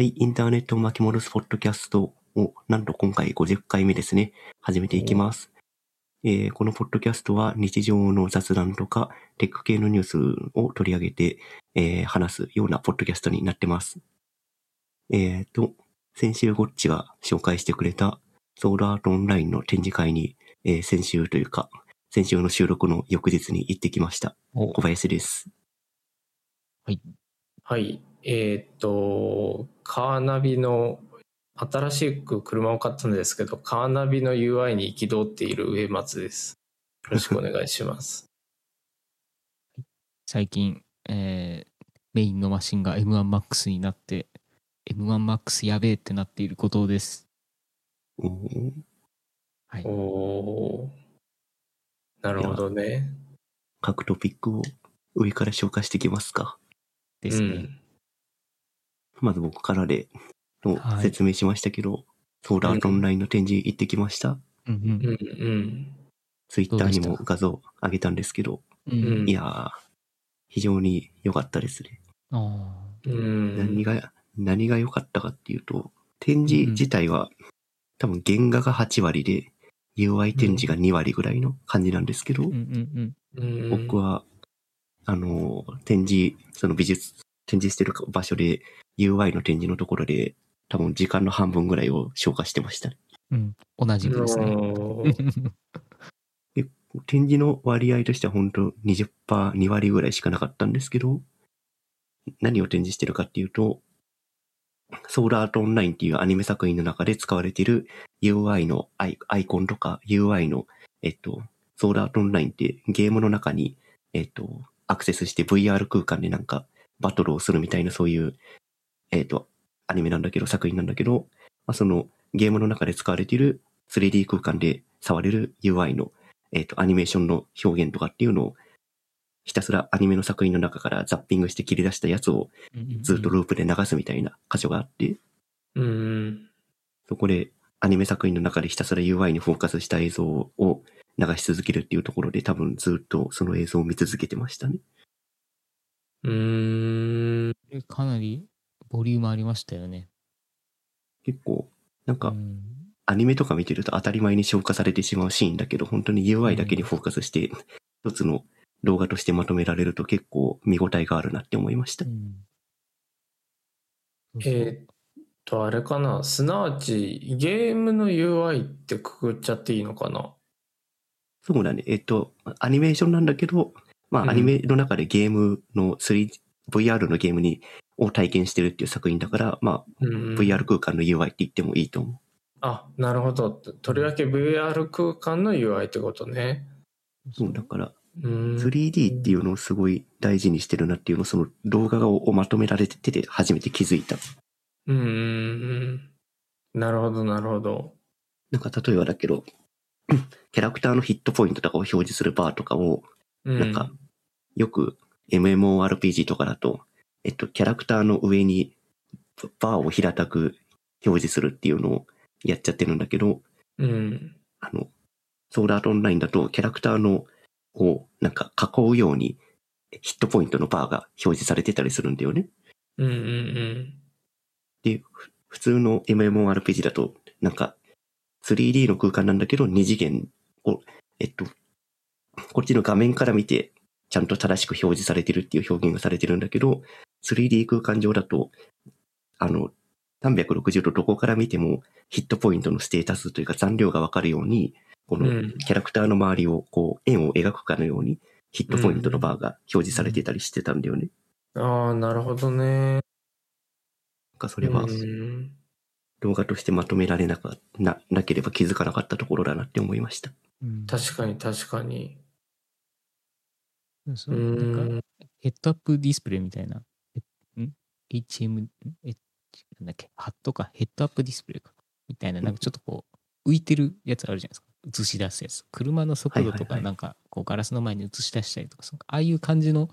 はい、インターネットを巻き戻すポッドキャストを、なんと今回50回目ですね、始めていきます。えーこのポッドキャストは日常の雑談とかテック系のニュースを取り上げて、えー話すようなポッドキャストになってます。えっ、と、先週ゴッチが紹介してくれたソードアートオンラインの展示会に、えー先週というか、先週の収録の翌日に行ってきました。お小林です。はい。えーっと、カーナビの、新しく車を買ったんですけど、カーナビの UI に憤っている上松です。よろしくお願いします。最近、えーメインのマシンが M1MAX になって M1MAX やべえってなっていることです。おーはい。おー。なるほどね。各トピックを上から消化していきますか。ですね。うんまず僕からで、とはい説明しましたけど、ソーラートオンラインの展示行ってきました。うんうんうん。ツイッターにも画像上げたんですけど、うん。うんうんいやー、非常に良かったですね。何が、何が良かったかっていうと、展示自体は、多分原画が8割で、UI 展示が2割ぐらいの感じなんですけど、ーうんうんうん僕は、あのー、展示、その美術、展示してる場所で、UI の展示のところで、多分時間の半分ぐらいを消化してましたね。うん。うん。同じくですね。おー展示の割合としては本当20%、2割ぐらいしかなかったんですけど、何を展示してるかっていうと、ソーラーアートオンラインっていうアニメ作品の中で使われている UI のアイアイコンとか UI の、えっと、ソーラーアートオンラインってゲームの中に、えっと、アクセスして VR 空間でなんかバトルをするみたいなそういう、えっと、アニメなんだけど、作品なんだけど、まあ、そのゲームの中で使われている 3D 空間で触れる UI のえっ、と、アニメーションの表現とかっていうのを、ひたすらアニメの作品の中からザッピングして切り出したやつをずっとループで流すみたいな箇所があって、うん。そこでアニメ作品の中でひたすら UI にフォーカスした映像を流し続けるっていうところで多分ずっとその映像を見続けてましたね。うん。えかなりボリュームありましたよね。結構、なんかうんアニメとか見てると当たり前に消化されてしまうシーンだけど、本当に UI だけにフォーカスして、一つの動画としてまとめられると結構見応えがあるなって思いましたう。んえーっと、あれかな。すなわち、ゲームの UI ってくくっちゃっていいのかな？そうだね。えっと、アニメーションなんだけど、まうんあ、アニメの中でゲームの 3D、VR のゲームに、を体験してるっていう作品だから、まあ、うん VR 空間の UI って言ってもいいと思あ、なるほど。とりわけ VR 空間の UI ってことね。う。そう、だから、うん。3D っていうのをすごい大事にしてるなっていうのを、その動画をまとめられてて初めて気づいた。うん。なるほど、なるほど。なんか、例えばだけど、キャラクターのヒットポイントとかを表示するバーとかを、うなんか、よく MMORPG とかだと、えっと、キャラクターの上にバーを平たく表示するっていうのをやっちゃってるんだけど、うん。あの、ソーラートオンラインだとキャラクターのをなんか囲うようにヒットポイントのバーが表示されてたりするんだよね。うんうんうん。で、ふ普通の MMORPG だとなんか 3D の空間なんだけど二次元を、えっと、こっちの画面から見てちゃんと正しく表示されてるっていう表現がされてるんだけど、3D 空間上だと、あの、360度どこから見てもヒットポイントのステータスというか残量がわかるように、このうんキャラクターの周りをこう円を描くかのようにヒットポイントのバーが表示されてたりしてたんだよね。ああ、なるほどね。なんかそれはうん動画としてまとめられなかな、なければ気づかなかったところだなって思いました。うん確かに確かに。そううなんんか。ヘッドアップディスプレイみたいな、?HM、んえ、なんだっけ、ハットか、ヘッドアップディスプレイか、みたいな、なんかちょっとこう、浮いてるやつあるじゃないですか。映し出すやつ。車の速度とか、なんか、こう、ガラスの前に映し出したりとか、ああいう感じの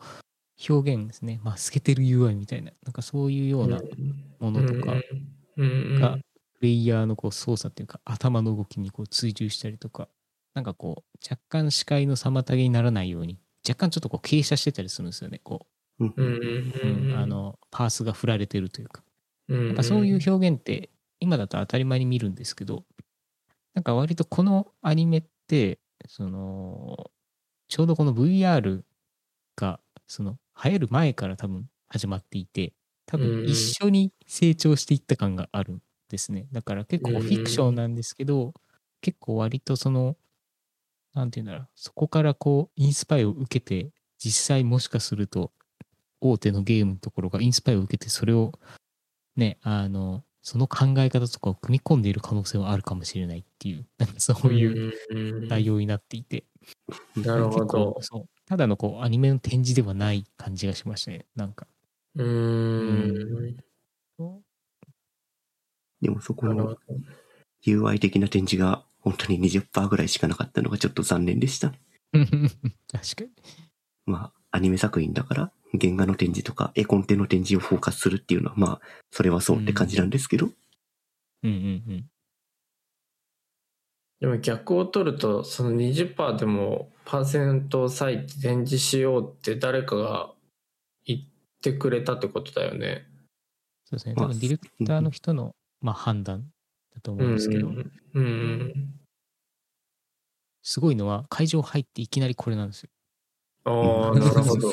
表現ですね。まあ、透けてる UI みたいな、なんかそういうようなものとかが、プレイヤーのこう操作っていうか、頭の動きにこう追従したりとか、なんかこう、若干視界の妨げにならないように、若干ちょっとこう傾斜してたりするんですよね。こうん。うんうんう、うん。うんあの、パースが振られてるというか。うんなんかそういう表現って今だと当たり前に見るんですけど、なんか割とこのアニメって、その、ちょうどこの VR が、その、流行る前から多分始まっていて、多分一緒に成長していった感があるんですね。だから結構フィクションなんですけど、結構割とその、なんていうんだろう、そこからこう、インスパイを受けて、実際もしかすると、大手のゲームのところがインスパイを受けて、それをね、あの、その考え方とかを組み込んでいる可能性はあるかもしれないっていう、なんかそういううん内容になっていて、なるほ結ど構。そうただのこうアニメの展示ではない感じがしましたね。なんか。うーん。でもそこの UI 的な展示が本当に20%ぐらいしかなかったのがちょっと残念でした。確かに。まあ、アニメ作品だから、原画の展示とか絵コンテの展示をフォーカスするっていうのは、まあ、それはそうって感じなんですけど、うんうんうん。でも逆を取ると、その20%でもパーセントを割いて展示しようって誰かが言ってくれたってことだよね。そうですね。まあ多分ディレクターの人の、まあ、判断だと思うんですけど、うんうん。すごいのは会場入っていきなりこれなんですよ。ああ、なるほど。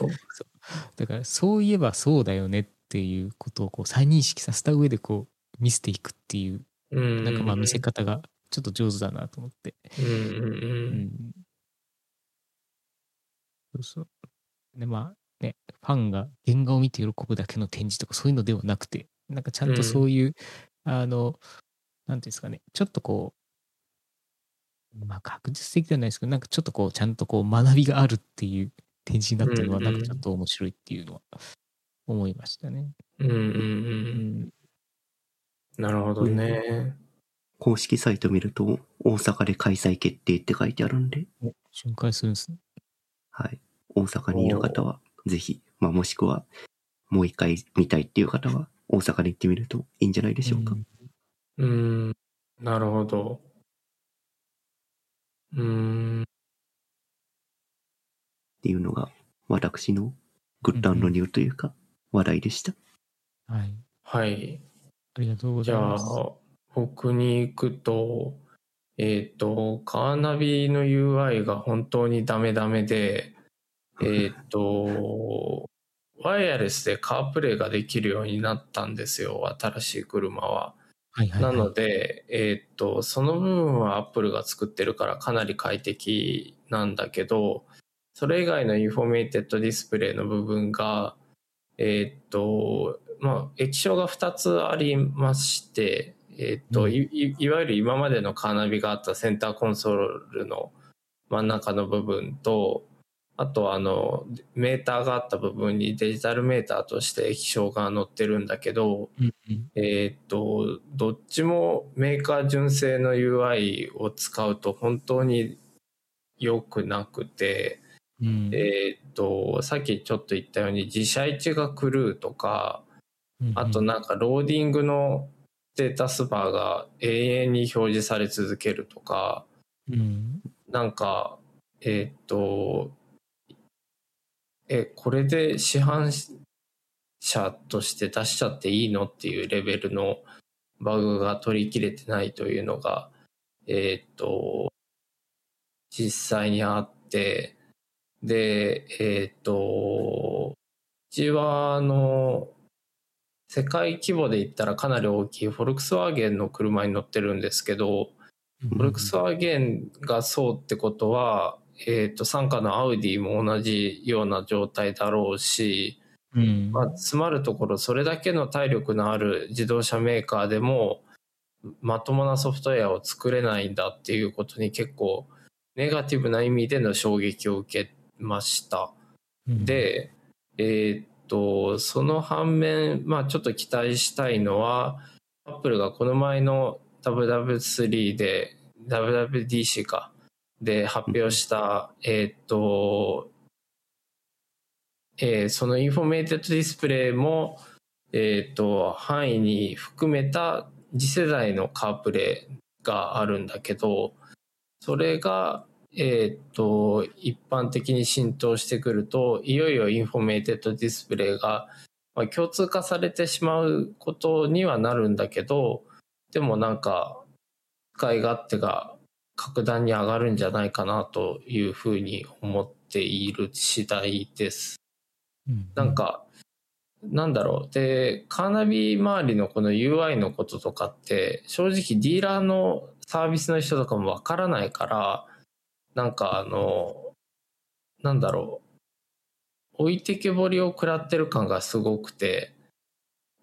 だからそういえばそうだよねっていうことをこう再認識させた上でこう見せていくっていううんなんかまあ見せ方がちょっと上手だなと思って。うんうんう。うんんそうそう。でまあね、ファンが原画を見て喜ぶだけの展示とかそういうのではなくて、なんかちゃんとそういう、あの、なんていうんですかね、ちょっとこう、まあ確実的ではないですけど、なんかちょっとこう、ちゃんとこう学びがあるっていう展示になってるのは、なんかちょっと面白いっていうのは思いましたね。うんうんう。うんん。なるほどね。公式サイト見ると、大阪で開催決定って書いてあるんで、お巡回するんですね。はい。大阪にいる方は、ぜひ、まあもしくは、もう一回見たいっていう方は、大阪に行ってみるといいんじゃないでしょうか。んうん。なるほど。うん。っていうのが、私のグッドアンドニューというか、話題でした。はい。はい。ありがとうごじゃあざいます。、僕に行くと、えっ、と、カーナビの UI が本当にダメダメで、えっ、と、ワイヤレスで CarPlay ができるようになったんですよ、新しい車は。はいはい、は。ないので、えっ、と、その部分は Apple が作ってるからかなり快適なんだけど、それ以外のインフォテインメントディスプレイの部分が、えっ、と、まあ、液晶が2つありまして、えっ、と、うん。いいいわゆる今までのカーナビがあったセンターコンソールの真ん中の部分と、あとあの、メーターがあった部分にデジタルメーターとして液晶が載ってるんだけど、うんうん。えーっと、どっちもメーカー純正の UI を使うと本当に良くなくて、うん。えーっと、さっきちょっと言ったように自社位置が狂うとか、あとなんかローディングのステータスバーが永遠に表示され続けるとか、うん。なんか、えーっと、え、これで市販車として出しちゃっていいのっていうレベルのバグが取り切れてないというのが、えーっと、実際にあって、で、えーっと、うちは、あの、世界規模で言ったらかなり大きいフォルクスワーゲンの車に乗ってるんですけど、フォルクスワーゲンがそうってことは、えっ、と、傘下のアウディも同じような状態だろうし、うん。まあ、詰まるところ、それだけの体力のある自動車メーカーでも、まともなソフトウェアを作れないんだっていうことに結構、ネガティブな意味での衝撃を受けました。うんで、えーっと、その反面、まあちょっと期待したいのは、アップルがこの前の WW3 で、WWDC か、で発表した、えーっと、えーそのインフォメーテッドディスプレイも、えーっと、範囲に含めた次世代の CarPlay があるんだけど、それが、えーっと、一般的に浸透してくると、いよいよインフォメーテッドディスプレイがまあ、共通化されてしまうことにはなるんだけど、でもなんか、使い勝手が格段に上がるんじゃないかなというふうに思っている次第です。うんなん、か、なんだろう。で、カーナビ周りのこの UI のこととかって、正直ディーラーのサービスの人とかもわからないから、なんかあの、なんだろう。置いてけぼりを食らってる感がすごくて、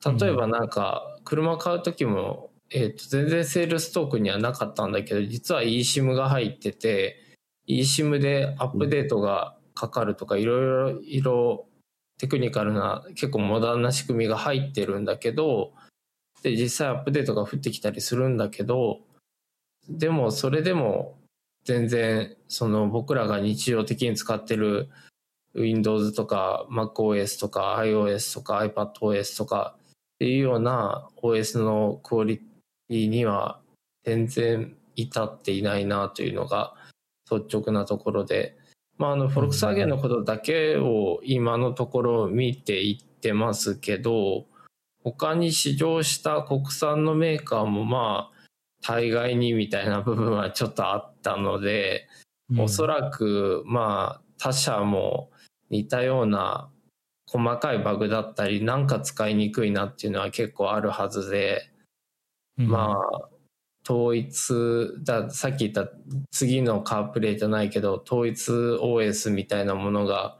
例えばなんか、車買う時も、えっ、と、全然セールストークにはなかったんだけど、実は eSIM が入ってて、eSIM でアップデートがかかるとか、いろいろ、いろテクニカルな、結構モダンな仕組みが入ってるんだけど、で、実際アップデートが降ってきたりするんだけど、でもそれでも全然、その僕らが日常的に使ってる Windows とか MacOS とか iOS とか iPadOS とかっていうような OS のクオリティには全然至っていないなというのが率直なところで、まあ、あの、フォルクスワーゲンのことだけを今のところ見ていってますけど、他に試乗した国産のメーカーもまあ、大概にみたいな部分はちょっとあってたので、おそららく、まあ、他社も似たような細かいバグだったり、なんか使いにくいなっていうのは結構あるはずで、くまあ、統一だ、さっき言った次の CarPlay じゃないけど、統一 OS みたいなものが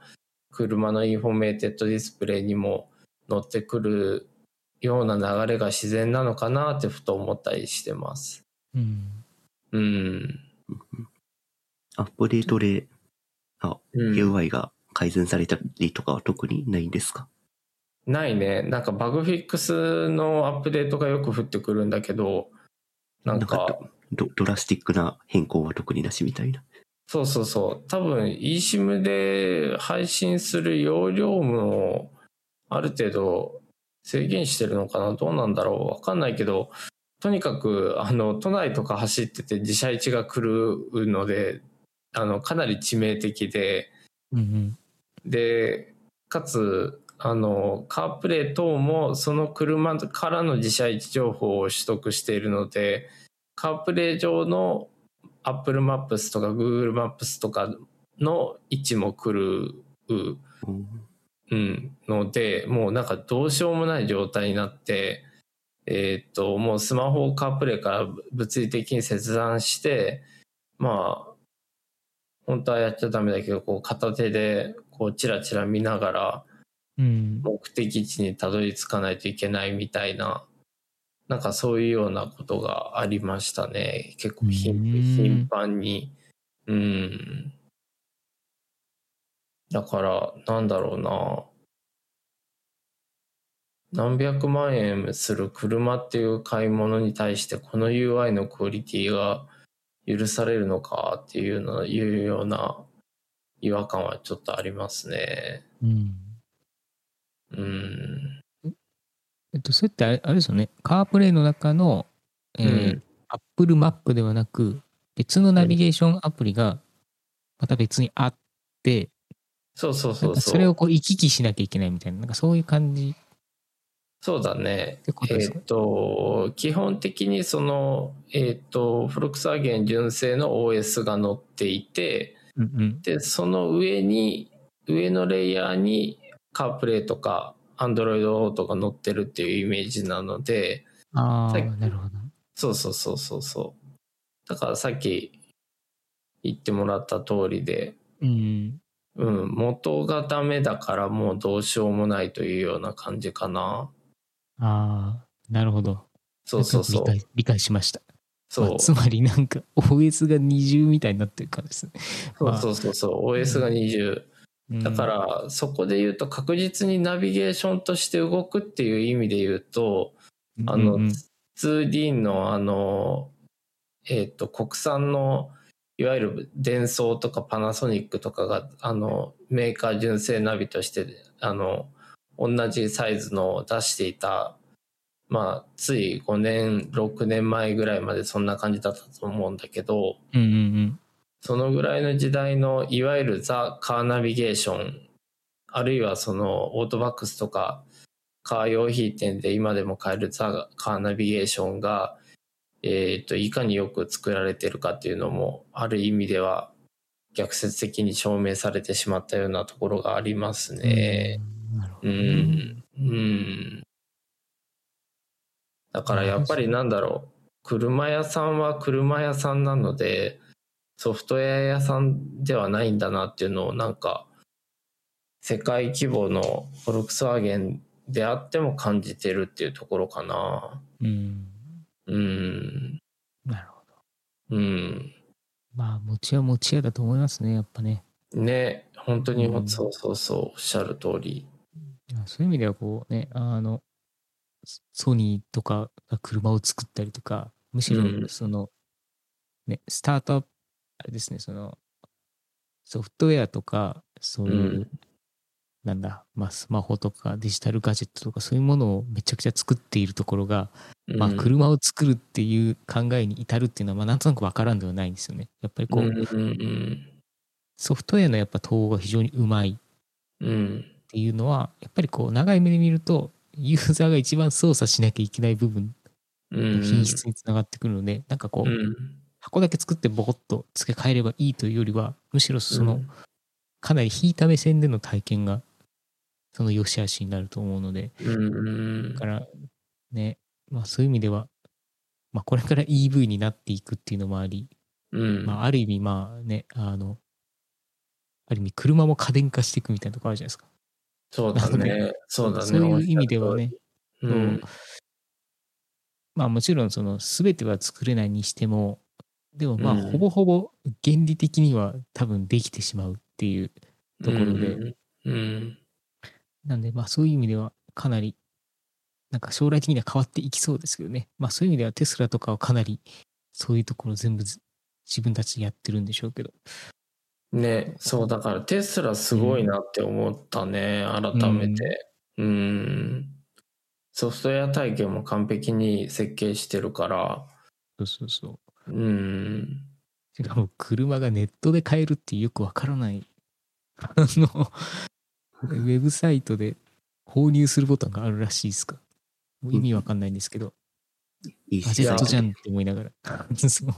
車のインフォメーテッドディスプレイにも乗ってくるような流れが自然なのかなってふと思ったりしてます。うん。うん。アップデートでうん、UI が改善されたりとかは特にないんですか、ないね。なんかバグフィックスのアップデートがよく降ってくるんだけど、なんか、ドドラスティックな変更は特になしみたいな。そうそうそう。多分 eSIM で配信する容量もある程度制限してるのかな？どうなんだろう？わかんないけど、とにかく、あの、都内とか走ってて自社位置が来るので、あの、かなり致命的で、うんうん。で、かつ、あの、カープレイ等もその車からの自社位置情報を取得しているので、カープレイ上の Apple Maps とか Google Maps とかの位置も来る、うんうん、ので、もうなんかどうしようもない状態になって、えーっと、もうスマホをカープレイから物理的に切断して、まあ、本当はやっちゃダメだけど、こう片手でこうチラチラ見ながらうん。目的地にたどり着かないといけないみたいな、なんかそういうようなことがありましたね。結構頻繁に。うん。だから、なんだろうな。何百万円する車っていう買い物に対してこの UI のクオリティが許されるのかっていうのいうような違和感はちょっとありますね。うん。うん。えっと、それってあれあれですよね。 CarPlay の中の、えーうん Apple マップではなく、別のナビゲーションアプリがまた別にあって、そうそうなそうそれをこう行き来しなきゃいけないみたいな、なんかそういう感じそうだねっ。えっ、と、基本的にその、えっ、と、フォルクスワーゲン純正の OS が載っていて、うんうん。で、その上に、上のレイヤーにカープレイとか Android Auto が載ってるっていうイメージなので、ああ、なるほど。そうそうそうそうそう。だからさっき言ってもらった通りで、うん。うん、元がダメだからもうどうしようもないというような感じかな。ああ、なるほど。そうそうそう。理解理解しました。そうまあつまりなんか OS が二重みたいになってるからですね。そうそうそうそう。OS が20。うんだか、ら、そこで言うと確実にナビゲーションとして動くっていう意味で言うと、あの、うんうん 2D のあの、えっ、と、国産の、いわゆるデンソーとかパナソニックとかが、あの、メーカー純正ナビとして、あの、同じサイズのを出していた、まあ、つい5年、6年前ぐらいまでそんな感じだったと思うんだけど、うんうんうん。そのぐらいの時代のいわゆるザ・カーナビゲーションあるいはそのオートバックスとかカー用品店で今でも買えるザ・カーナビゲーションが、えっ、と、いかによく作られてるかっていうのも、ある意味では逆説的に証明されてしまったようなところがありますね。うんなるほうどね。ん。うん。だからやっぱりなんだろう。車屋さんは車屋さんなので、ソフトウェア屋さんではないんだなっていうのをなんか、世界規模のフォルクスワーゲンであっても感じてるっていうところかな。うん。うん。なるほど。うん。まあ、持ち屋持ち屋だと思いますね、やっぱね。ね、本当に、うんそうそうそう、おっしゃる通り。そういう意味ではこうね、あの、ソニーとかが車を作ったりとか、むしろうん。その、ね、スタートアップ、あれですね、その、ソフトウェアとか、そういう、うん。なんだ、まあ、スマホとかデジタルガジェットとかそういうものをめちゃくちゃ作っているところが、まあ、うん車を作るっていう考えに至るっていうのは、まあ、なんとなくわからんではないんですよね。やっぱりこう、うんうん。ソフトウェアのやっぱ統合が非常にうまい。うん。うん。っていうのはやっぱりこう長い目で見るとユーザーが一番操作しなきゃいけない部分うん。の品質につながってくるので、なんかこう、うん。箱だけ作ってボコッと付け替えればいいというよりはむしろその、うんかなり引いた目線での体験がその良し悪しになると思うのでうんだからねまあそういう意味では、まあ、これから EV になっていくっていうのもあり、うん。まあ、ある意味まあねあのある意味車も家電化していくみたいなところあるじゃないですか。そうだね。そうだね。そういう意味ではね。うん。まあもちろんその全ては作れないにしてもでもまあうんほぼほぼ原理的には多分できてしまうっていうところでうん。うん。なんでまあそういう意味ではかなりなんか将来的には変わっていきそうですけどねまあそういう意味ではテスラとかはかなりそういうところ全部ず自分たちでやってるんでしょうけどね、そうだからテスラすごいなって思ったね、改めて。うん。ソフトウェア体験も完璧に設計してるから、そうそうそう。うん。しかも車がネットで買えるってよくわからない。あのウェブサイトで購入するボタンがあるらしいですか。意味わかんないんですけど、ガジェットじゃんって思いながら。そう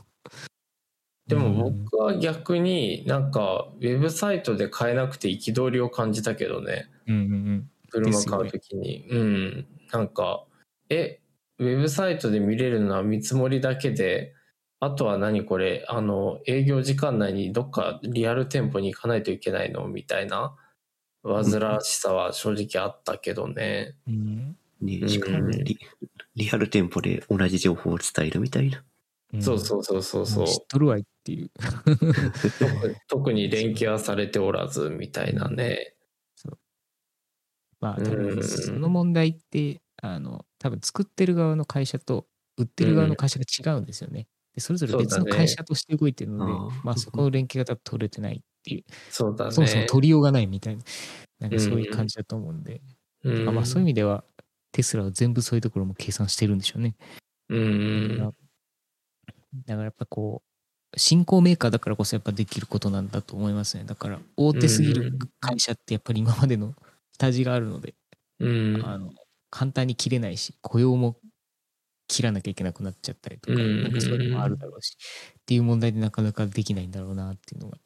でもうん僕は逆になんかウェブサイトで買えなくて憤りを感じたけどね。うんうんうん。車買うときに、うん。なんか、え、ウェブサイトで見れるのは見積もりだけで、あとは何これ、あの、営業時間内にどっかリアル店舗に行かないといけないの？みたいな、煩わしさは正直あったけどね。うんね、しかもうんリリアル店舗で同じ情報を伝えるみたいな。そうそうそうそうそう。知っとるわいっていう。特 特に連携はされておらず、みたいなね。まあ、うん多分その問題って、あの、多分作ってる側の会社と売ってる側の会社が違うんですよね。でそれぞれ別の会社として動いてるので、あーまあそこの連携が多分取れてないっていう、そうだね。そもそも取りようがないみたいな、なんかそういう感じだと思うんで、うんまあそういう意味では、テスラは全部そういうところも計算してるんでしょうね。うん。だからやっぱこう、新興メーカーだからこそやっぱできることなんだと思いますね。だから大手すぎる会社ってやっぱり今までの 下地があるので、うん。あの簡単に切れないし、雇用も切らなきゃいけなくなっちゃったりとか、うんなんかそういうのもあるだろうし、っていう問題でなかなかできないんだろうなっていうのが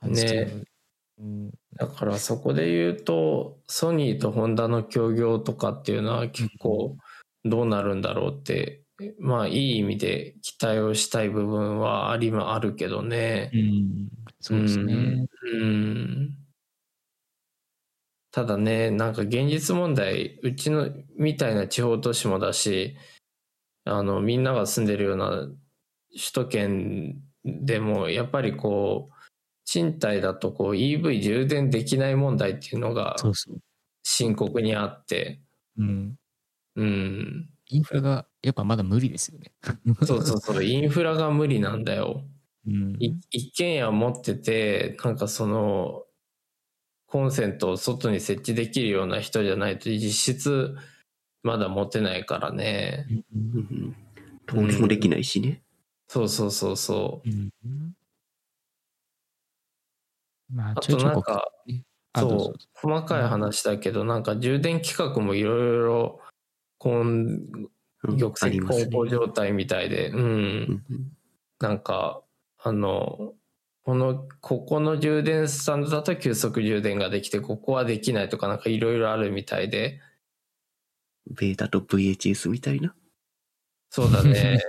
感じてるのでうん、だからそこで言うと、ソニーとホンダの協業とかっていうのは結構どうなるんだろうって、まあいい意味で期待をしたい部分はありもあるけどね。うん、そうですね。うん。ただね、なんか現実問題、うちのみたいな地方都市もだし、あの、みんなが住んでるような首都圏でも、やっぱりこう、賃貸だとこう EV 充電できない問題っていうのが。深刻にあって、うん。うん。インフラがやっぱまだ無理ですよね。そうそうそう、インフラが無理なんだよ。うん。い一軒家持ってて、なんかその、コンセントを外に設置できるような人じゃないと実質まだ持てないからね。うん登録もできないしね。そうそうそうそう。うんまあ、となんか、そう細かい話だけどなんか充電規格もいろいろこんうん玉石混交状態みたいで、うん。なんかあのこのここの充電スタンドだと急速充電ができてここはできないとかなんかいろいろあるみたいで。ベータと VHS みたいな？そうだね。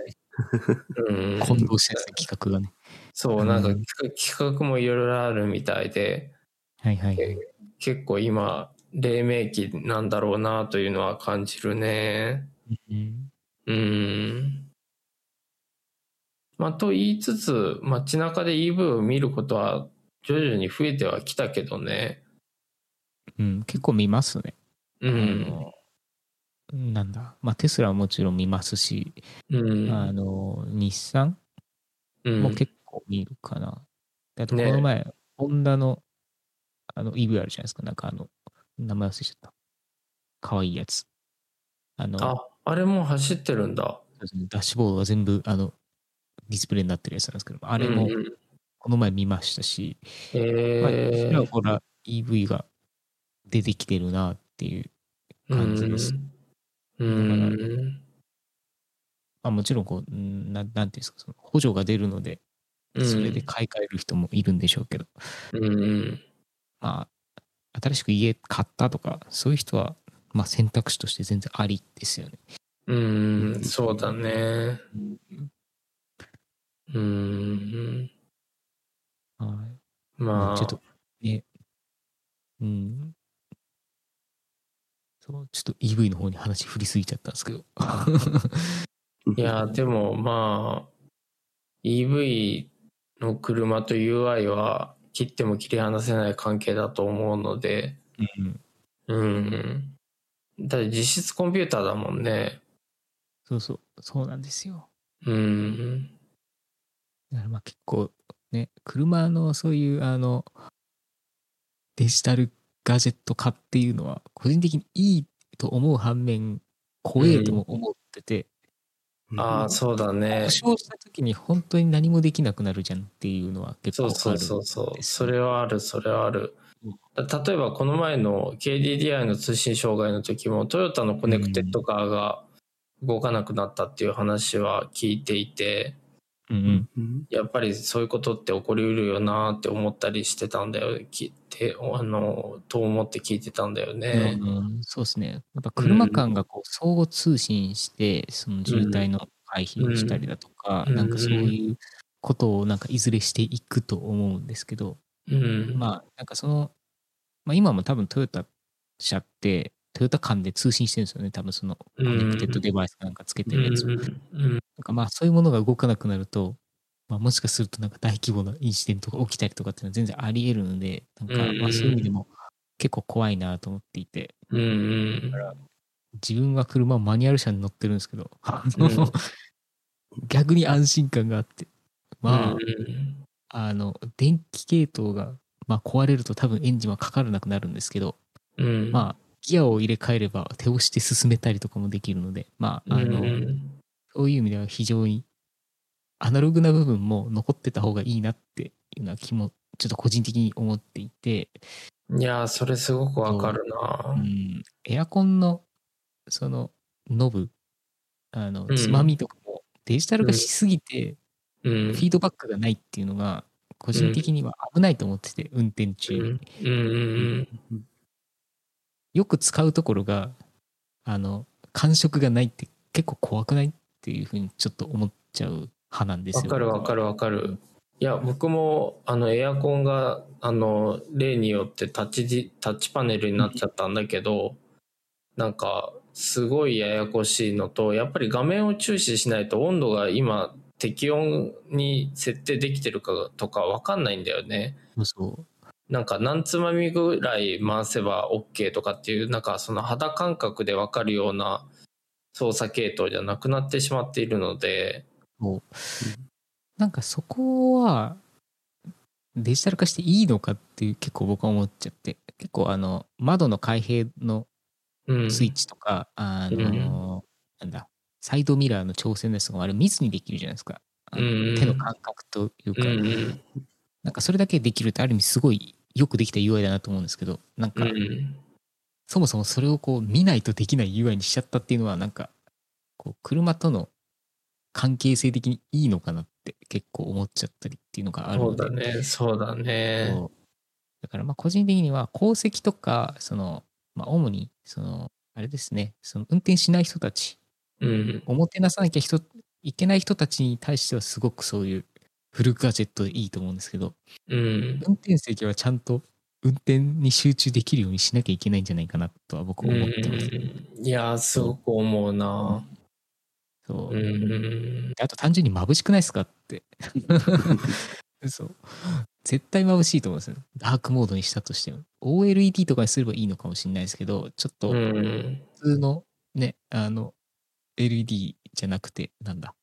うん。混同したやつね企画がね。そうなんかうん企画企画もいろいろあるみたいで。はいはいはい。結構今黎明期なんだろうなというのは感じるね。うん。うんまあと言いつつ街中で EV を見ることは徐々に増えてはきたけどね。うん、結構見ますね。あうん。のなんだ、まあ、テスラはもちろん見ますし、うん。あの日産うん。も結構見るかな。だってこね。の前、ホンダのあの EV あるじゃないですか、なんかあの、名前忘れちゃった。かわいいやつ。あの、ああれもう走ってるんだ。ダッシュボードが全部あのディスプレイになってるやつなんですけど、ああれもうんうん。この前見ましたし、えまあ、ーちらほら EV が出てきてるなっていう感じです。うん。うん。まあ、もちろんこう、うんなんなんていうんですか、その補助が出るので、それで買い替える人もいるんでしょうけど、うんうん。まあ、新しく家買ったとか、そういう人は、まあ、選択肢として全然ありですよね。うんそうだねうんはい。まあちょっと、ね、うん。そう、ちょっと EV の方に話振りすぎちゃったんですけど。いやでもまあ EV の車と UI は切っても切り離せない関係だと思うので。うん。うんだって実質コンピューターだもんね。そうそう、そうなんですよ。うん。だからまあ結構ね、車のそういうあの、デジタルガジェット化っていうのは、個人的にいいと思う反面、怖えとも思ってて、ああそうだね。故障した時に本当に何もできなくなるじゃんっていうのは結構あるそうそうそうそう。それはあるそれはある。うん例えばこの前の KDDI の通信障害の時もトヨタのコネクテッドカーが動かなくなったっていう話は聞いていてうんうん。うん。やっぱりそういうことって起こりうるよなって思ったりしてたんだよ。聞いてあのと思って聞いてたんだよね。うんそうですね。やっぱ車間がこう相互通信して、その渋滞の回避をしたりだとか、うん。なんかそういうことをなんかいずれしていくと思うんですけど、うん。まあなんかその、まあ今も多分トヨタ車って、トヨタ間で通信してるんですよね。多分そのコネクテッドデバイスかなんかつけてるやつを。なんかまあそういうものが動かなくなると、まあ、もしかするとなんか大規模なインシデントが起きたりとかっていうのは全然あり得るので、なんかうんまあそういう意味でも結構怖いなと思っていて、うんうん。自分は車マニュアル車に乗ってるんですけど、逆に安心感があって、まあ、うん。あの、電気系統が、まあ、壊れると多分エンジンはかからなくなるんですけど、うん。まあ、ギアを入れ替えれば手押して進めたりとかもできるので、まあ、あの、うんそういう意味では非常にアナログな部分も残ってた方がいいなっていうのは気もちょっと個人的に思っていて、いやーそれすごくわかるな。うん、エアコンのそのノブあのうん。つまみとかもデジタル化しすぎてうん。フィードバックがないっていうのが個人的には危ないと思ってて運転中。にうん。うんよく使うところがあの感触がないって結構怖くないっていうふうにちょっと思っちゃう派なんですわよ。かるわかるわかる。いや僕もあのエアコンがあの例によってタッチタッチパネルになっちゃったんだけど、なんかすごいややこしいのとやっぱり画面を注視しないと温度が今適温に設定できてるかとかわかんないんだよね。そうなんか何つまみぐらい回せば OK とかっていうなんかその肌感覚でわかるような操作系統じゃなくなってしまっているので、なんかそこはデジタル化していいのかっていう結構僕は思っちゃって。結構あの窓の開閉のうん、スイッチとか、あのなんだサイドミラーの調整のやつとかもあれ密にできるじゃないですか、あのうん手の感覚というか、うんうん。なんかそれだけできるとある意味すごいよくできた UI だなと思うんですけどなんか、うん。そもそもそれをこう見ないとできない UI にしちゃったっていうのはなんかこう車との関係性的にいいのかなって結構思っちゃったりっていうのがあるそうのでだね、そうだね。そうだからまあ個人的には功績とかその、まあ、主にそのあれですねその運転しない人たちうん。おもてなさなきゃ人いけない人たちに対してはすごくそういうフルガジェットでいいと思うんですけどうん。運転席はちゃんと運転に集中できるようにしなきゃいけないんじゃないかなとは僕は思ってます。うんいやー、すごく思うな。そううん。あと単純に眩しくないですかって。そう。絶対眩しいと思うんですよ。ダークモードにしたとしても。OLED とかにすればいいのかもしれないですけど、ちょっとう普ん。通のね、あの、LED じゃなくて、なんだ、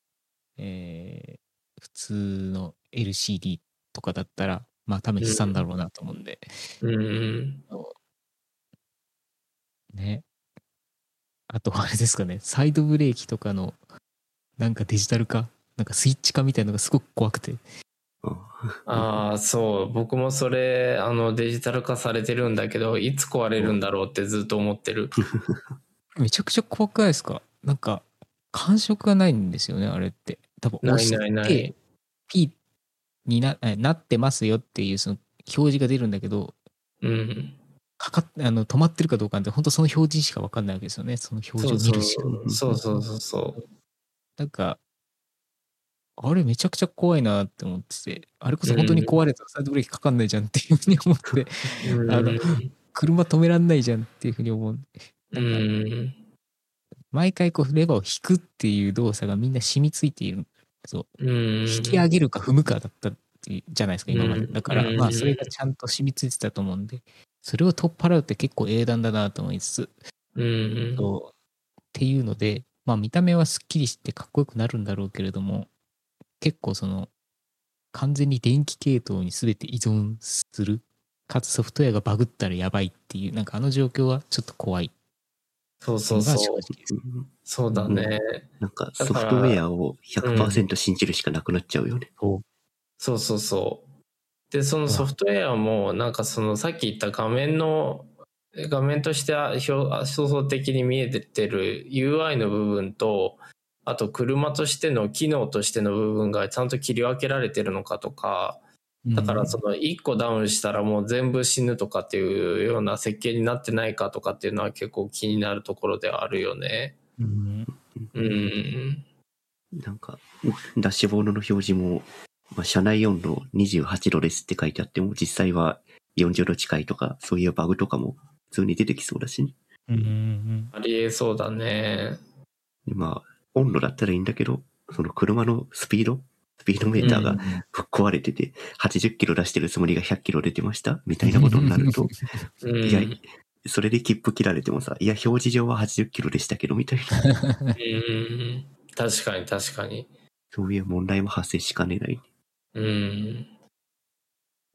えー普通の LCD とかだったら、まあ多分悲惨だろうなと思うんで、うん。ね。あとあれですかね、サイドブレーキとかの、なんかデジタル化、なんかスイッチ化みたいなのがすごく怖くて、ああ、そう。僕もそれ、あの、デジタル化されてるんだけど、いつ壊れるんだろうってずっと思ってる。めちゃくちゃ怖くないですか？なんか感触がないんですよねあれって多分ない押してないない P になえなってますよっていうその表示が出るんだけどうん。かかっあの止まってるかどうかって本当その表示しか分かんないわけですよねその表示を見るしかそうそうそうそう。なんかあれめちゃくちゃ怖いなって思っててあれこそ本当に壊れたらサイドブレーキかかんないじゃんっていうふうに思ってうんあの車止めらんないじゃんっていうふうに思ううん。毎回こうレバーを引くっていう動作がみんな染みついている。そう。うん。引き上げるか踏むかだったっていうじゃないですか今まで。うん。だからうん。まあそれがちゃんと染みついてたと思うんでそれを取っ払うって結構英断だなと思いつつ。うん。そう。っていうのでまあ見た目はすっきりしてかっこよくなるんだろうけれども結構その完全に電気系統に全て依存する。かつソフトウェアがバグったらやばいっていうなんかあの状況はちょっと怖いそうそうそうそうだね。なんかだからソフトウェアを100%信じるしかなくなっちゃうよね。そうそうそう。で、そのソフトウェアも、なんかそのさっき言った画面の、画面としては表想像的に見えてる UI の部分と、あと車としての機能としての部分がちゃんと切り分けられてるのかとか、だからその1個ダウンしたらもう全部死ぬとかっていうような設計になってないかとかっていうのは結構気になるところではあるよね。うんうん。なんか、ダッシュボードの表示も、まあ、車内温度28度ですって書いてあっても、実際は40度近いとか、そういうバグとかも普通に出てきそうだしね。うんうんありえそうだね。でまあ、温度だったらいいんだけど、その車のスピードスピードメーターがぶっ壊れてて、80キロ出してるつもりが100キロ出てました？みたいなことになると、うん、いや、それで切符切られてもさ、いや、表示上は80キロでしたけど、みたいな。うん。確かに確かに。そういう問題も発生しかねない。うん。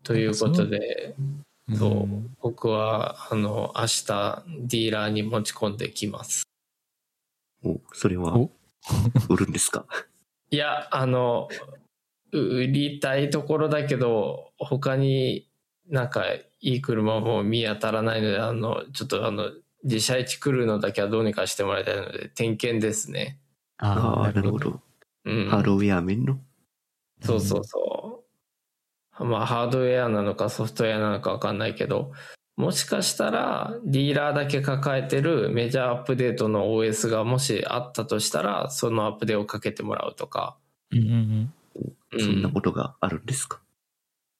ということで、うんそう僕は、あの、明日、ディーラーに持ち込んできます。お、それはお、売るんですか？いや、あの、う売りたいところだけど、他になんかいい車も見当たらないので、あの、ちょっとあの、自社位置来るのだけはどうにかしてもらいたいので、点検ですね。ああ、なるほど。ど。うん。ハードウェア面の？そうそうそう。まあ、ハードウェアなのかソフトウェアなのかわかんないけど、もしかしたら、ディーラーだけ抱えてるメジャーアップデートの OS がもしあったとしたら、そのアップデートをかけてもらうとか。うんうんうんうそんなことがあるんですか、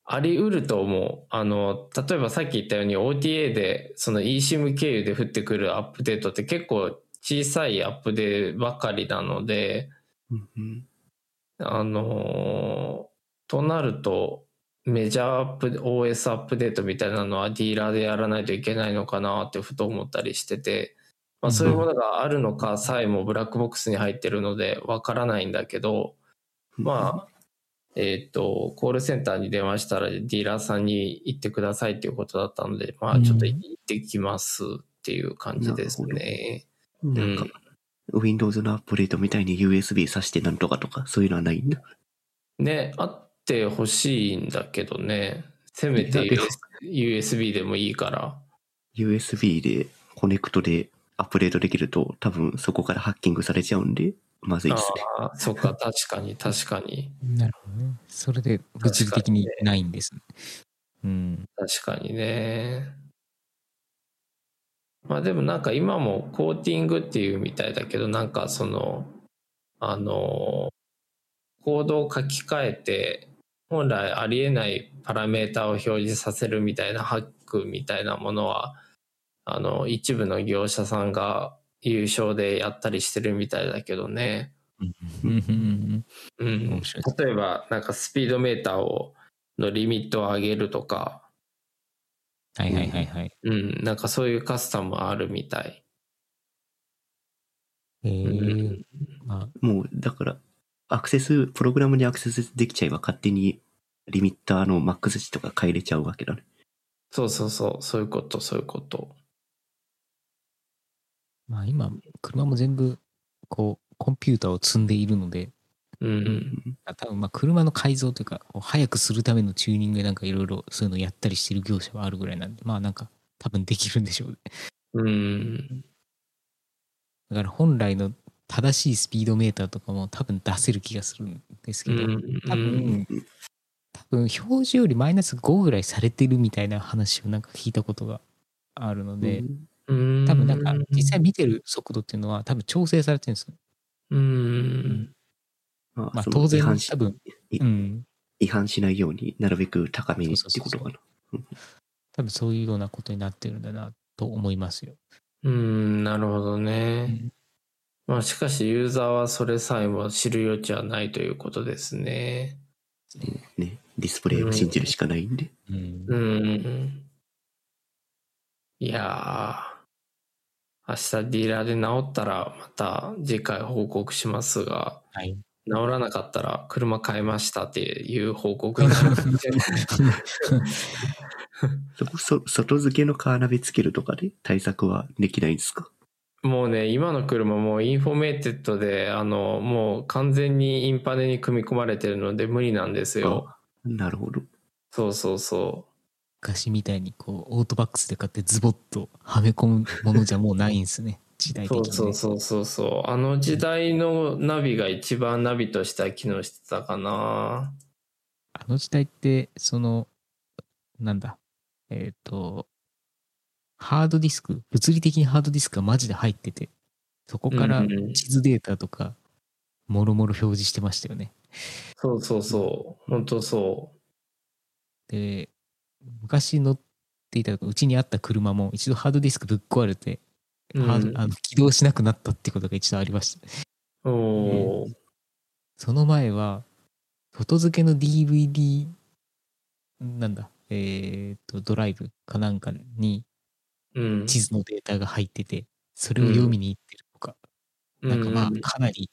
あり得ると思う。あの、例えばさっき言ったように OTA で、その eSIM 経由で降ってくるアップデートって結構小さいアップデートばかりなので、うんうん。あのーとなると、メジャーアップ、OS アップデートみたいなのはディーラーでやらないといけないのかなってふと思ったりしてて、まあ、そういうものがあるのかさえもブラックボックスに入ってるのでわからないんだけど、まあ、えっ、と、コールセンターに電話したらディーラーさんに行ってくださいっていうことだったので、まあちょっと行ってきますっていう感じですね。なんか、Windows のアップデートみたいに USB 挿してなんとかとか、そういうのはないんだ。ね、あってほしいんだけどね。せめて USB で？もいいから。USB でコネクトでアップデートできると多分そこからハッキングされちゃうんで、まずいですね。ああ、そっか、確かに、確かに。なるほどね。それで物理的にないんですね。うん。確かにね。まあでもなんか今もコーティングっていうみたいだけど、なんかその、あの、コードを書き換えて、本来ありえないパラメータを表示させるみたいなハックみたいなものは、あの、一部の業者さんが優勝でやったりしてるみたいだけどね。うんうん。例えば、なんかスピードメーターを、のリミットを上げるとか、はいはいはいはい。うん、なんかそういうカスタムあるみたい。ええうんまあ、もう、だから、アクセス、プログラムにアクセスできちゃえば勝手にリミッターのマックス値とか変えれちゃうわけだね。そうそうそう、そういうこと、そういうこと。まあ今、車も全部、こう、コンピューターを積んでいるので、うん、多分まあ車の改造というか、早くするためのチューニングでなんかいろいろそういうのやったりしてる業者はあるぐらいなんで、まあなんか多分できるんでしょうね。うん、だから本来の正しいスピードメーターとかも多分出せる気がするんですけど、うん、多分、多分表示よりマイナス5ぐらいされてるみたいな話をなんか聞いたことがあるので、うん、多分なんか実際見てる速度っていうのは多分調整されてるんですよ。うん、まあ当然多分、いうん。違反しないようになるべく高めにってことかな。多分そういうようなことになってるんだなと思いますよ。うん、なるほどうね。んまあしかしユーザーはそれさえも知る余地はないということですね。ね、ディスプレイを信じるしかないんで。うんうん。いやー、明日ディーラーで直ったらまた次回報告しますが、はい。直らなかったら車買いましたっていう報告になる そこ、そ、外付けのカーナビつけるとかで対策はできないんですか？もうね、今の車もうインフォメーテッドで、あの、もう完全にインパネに組み込まれてるので無理なんですよ。なるほど。そうそうそ昔みたいにこうオートバックスで買ってズボッとはめ込むものじゃもうないんですね 時代う。的に、ね、そうそうそうそうそう。あの時代のナビが一番ナビとしては機能してたかな。あの時代ってそのなんだ？えっ、とハードディスク物理的にハードディスクがマジで入っててそこからうんうん地図データとかもろもろ表示してましたよねそうそうそう。本当そで昔乗っていたうちにあった車も一度ハードディスクぶっ壊れて、う。ハードあの起動しなくなったってことが一度ありましたうん、おーその前は、外付けの DVD、なんだ、えっ、と、ドライブかなんかにうん。地図のデータが入ってて、それを読みに行ってるとか、なんかまあ、かなり、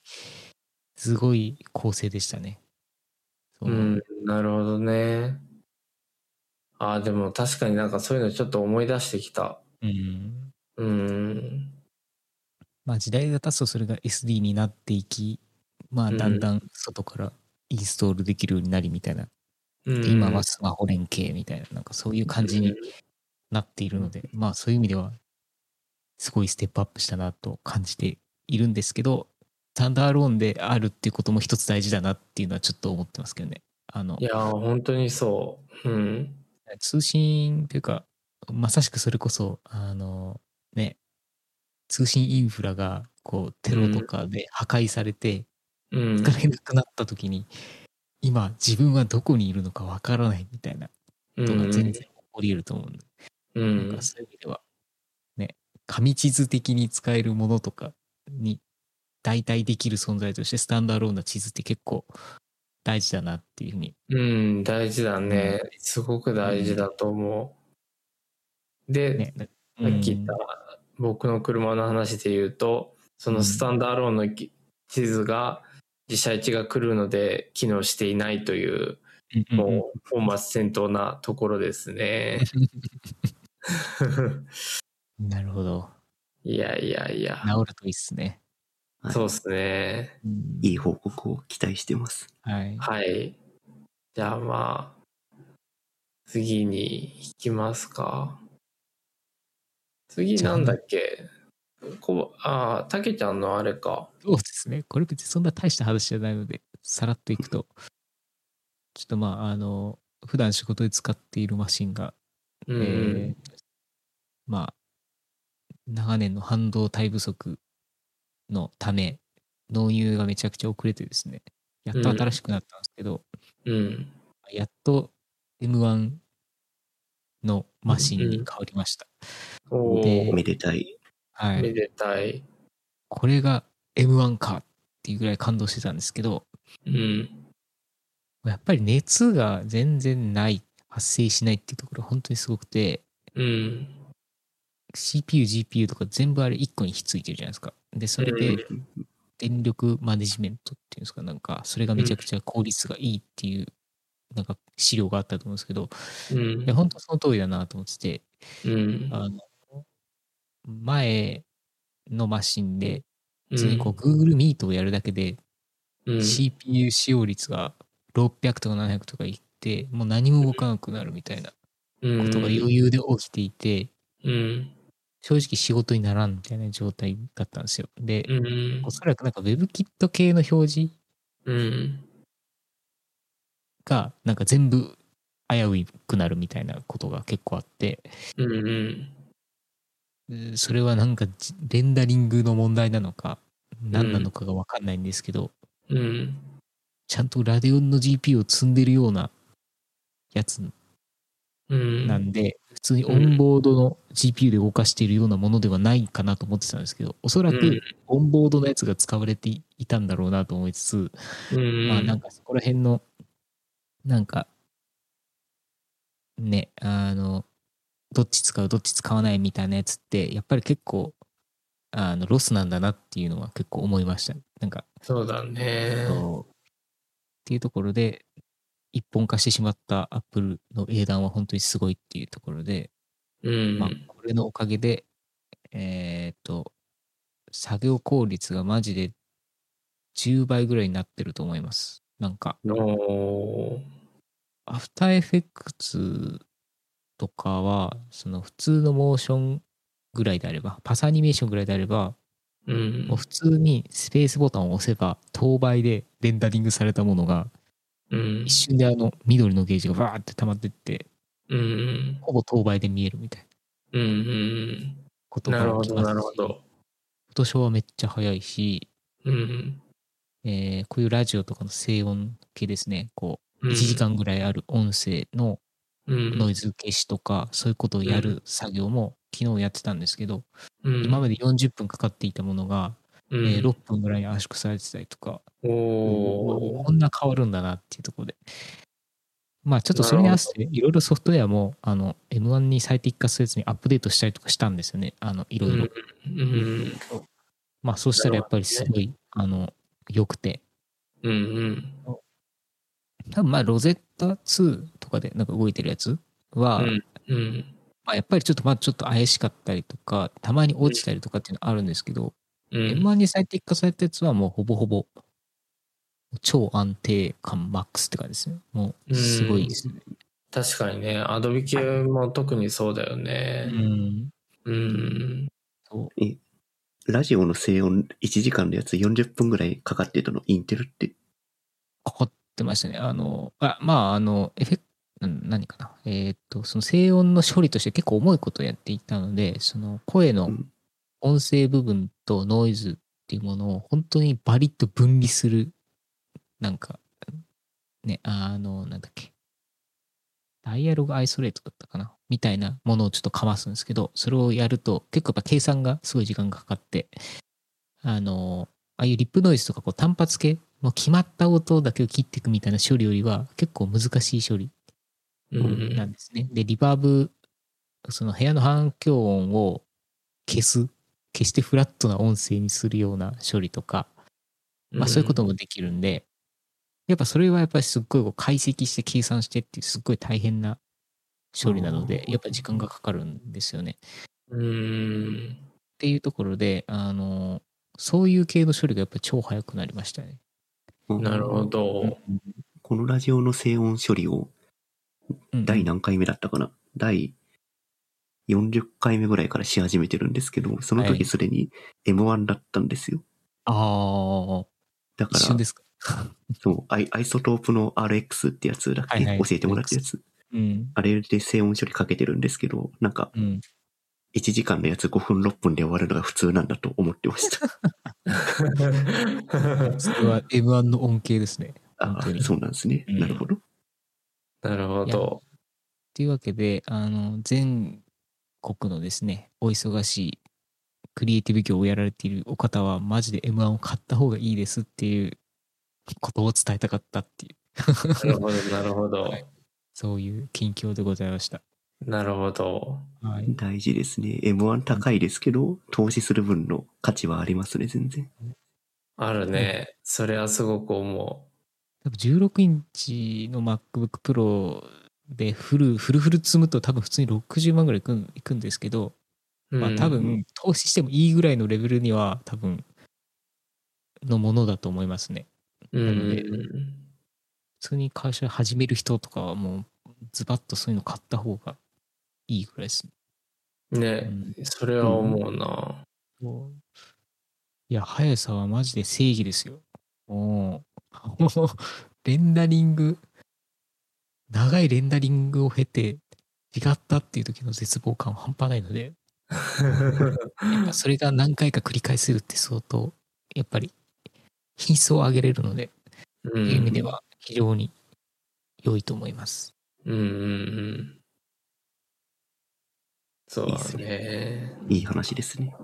すごい構成でしたね。うん、なるほどね。ああ、でも確かになんかそういうのちょっと思い出してきた。うん。うん。まあ、時代が経つとそれが SD になっていき、まあ、うんだんだん外からインストールできるようになりみたいな、うん今はスマホ連携みたいな、なんかそういう感じになっているので、まあそういう意味では、すごいステップアップしたなと感じているんですけど、スタンダーローンであるっていうことも一つ大事だなっていうのはちょっと思ってますけどね。あのい、やー、本当にそう。うん。通信というか、まさしくそれこそ、あの、ね、通信インフラが、こう、テロとかで破壊されて、うん。使えなくなった時に、今自分はどこにいるのかわからないみたいなことが全然起こり得ると思うんで、うん。なんかそういう意味では、ね、紙地図的に使えるものとかに代替できる存在としてスタンダーローンな地図って結構大事だなっていうふうに。うん、大事だね。すごく大事だと思う。で、ね、さっき言った僕の車の話で言うと、そのスタンダーローンのき地図が自社一が来るので機能していないという、もう本末転倒なところですね。なるほど。いやいやいや、治るといいっすね。はいそうですね。うんいい報告を期待してます。はい。はい。じゃあまあ、次に行きますか。次なんだっけ？こああ、たけちゃんのあれか。そうですね。これ別にそんな大した話じゃないので、さらっといくと、ちょっとまあ、あの、普段仕事で使っているマシンが、うんうん。えーまあ、長年の半導体不足のため、納入がめちゃくちゃ遅れてですね、やっと新しくなったんですけど、うん。やっと M1 のマシンに変わりました。おでーめでたい。はい。めでたい。これが M1 かっていうぐらい感動してたんですけど、うん。やっぱり熱が全然ない、発生しないっていうところ本当にすごくて、うん。CPU、GPU とか全部あれ1個にひっついてるじゃないですか。で、それで電力マネジメントっていうんですか、なんか、それがめちゃくちゃ効率がいいっていう、なんか資料があったと思うんですけど、うん。いや、本当その通りだなと思ってて、うん。あの、前のマシンで、うん。普通にこう Google Meet をやるだけで、うん。CPU 使用率が600とか700とかいって、もう何も動かなくなるみたいなことが余裕で起きていて、うん。正直仕事にならんみたいな状態だったんですよ。で、うんお。そらくなんか WebKit 系の表示うん。がなんか全部危うくなるみたいなことが結構あって、うん。うん。でそれはなんかじレンダリングの問題なのか何なのかが分かんないんですけど、うん。ちゃんとラデオンの GPU を積んでるようなやつうん。なんで、普通にオンボードの GPU で動かしているようなものではないかなと思ってたんですけど、おそらうんくオンボードのやつが使われていたんだろうなと思いつつ、うん。まあなんかそこら辺の、なんか、ね、あの、どっち使う、どっち使わないみたいなやつって、やっぱり結構、あの、ロスなんだなっていうのは結構思いました。なんか、そうだね。っていうところで、一本化してしまったアップルの英断は本当にすごいっていうところで、うん。まあ、これのおかげで、えーっと、作業効率がマジで10倍ぐらいになってると思います。なんか、 After Effectsとかは、その普通のモーションぐらいであれば、パスアニメーションぐらいであれば、うんもう。普通にスペースボタンを押せば、等倍でレンダリングされたものが、うん一。瞬であの緑のゲージがバーって溜まってって、うん。ほぼ等倍で見えるみたいなうん。うん。ことがなるほど、起きますしなるほど。フォトショーはめっちゃ早いし、うん。えーこういうラジオとかの静音系ですね、こう、うん1時間ぐらいある音声のうん。ノイズ消しとか、そういうことをやる作業も昨日やってたんですけど、うん、今まで40分かかっていたものが、うん、えー6分ぐらいに圧縮されてたりとか、おこんな変わるんだなっていうところで。まあちょっとそれに合わせて、いろいろソフトウェアも、あの、M1 に最適化するやつにアップデートしたりとかしたんですよね。あの、いろいろ。うん。まあそうしたらやっぱりすごい、あの、良くて。うん。うん。多分まあ Rosetta 2とかでなんか動いてるやつは、うん。うん。まあ、やっぱりちょっとまあちょっと怪しかったりとか、たまに落ちたりとかっていうのあるんですけど、うん。M1 に最適化されたやつはもうほぼほぼ超安定感マックスって感じですね。もうすごいですね。確かにね、アドビ系も特にそうだようね。ん。うん。そうラジオの静音1時間のやつ40分ぐらいかかってたの？インテルって。かかってましたね。あの、あまあ、あの、エフェクうん何かな。えーっと、その静音の処理として結構重いことをやっていたので、その声のうん音声部分とノイズっていうものを本当にバリッと分離する、なんか、ね、あの、なんだっけ。ダイアログアイソレートだったかなみたいなものをちょっとかますんですけど、それをやると結構やっぱ計算がすごい時間がかかって、あの、ああいうリップノイズとかこう単発系、もう決まった音だけを切っていくみたいな処理よりは結構難しい処理うん。なんですね。で、リバーブ、その部屋の反響音を消す、消してフラットな音声にするような処理とか、まあそういうこともできるんで、やっぱそれはやっぱりすっごいこう解析して計算してっていうすっごい大変な処理なので、やっぱり時間がかかるんですよね。うん。っていうところで、あの、そういう系の処理がやっぱり超早くなりましたね。なるほど。このラジオの静音処理をうん第何回目だったかな？第40回目ぐらいからし始めてるんですけど、そのはい時すでに M1 だったんですよ。ああ、だから、一瞬ですか？そうアイ、 iZotope の RX ってやつだっけ、はいはい教えてもらったやつ。うん。あれで静音処理かけてるんですけど、なんか、うん。1時間のやつ5分6分で終わるのが普通なんだと思ってました。それは M1 の恩恵ですね。本あ当にそうなんですね。うんなるほど。なるほど。というわけで、あの、全国のですね、お忙しいクリエイティブ業をやられているお方は、マジで M1 を買った方がいいですっていうことを伝えたかったっていう、なるほど、なるほど。はいそういう近況でございました。なるほど。はい。大事ですね。M1 高いですけど、投資する分の価値はありますね、全然。あるね。それはすごく思多分16インチの MacBook Pro でフル、フルフル積むと多分普通に60万ぐらいいくんいくんですけど、まあ多分投資してもいいぐらいのレベルには多分のものだと思いますね。うん普通に会社始める人とかはもうズバッとそういうの買った方がいいぐらいですね。ね、それは思うな。もういや、速さはマジで正義ですよ。もう、も うレンダリング、長いレンダリングを経て違ったっていう時の絶望感は半端ないので、やっぱそれが何回か繰り返せるって相当、やっぱり品質を上げれるので、うという意味では非常に良いと思います。うんうんうん。そうだいいっすね。いい話ですね。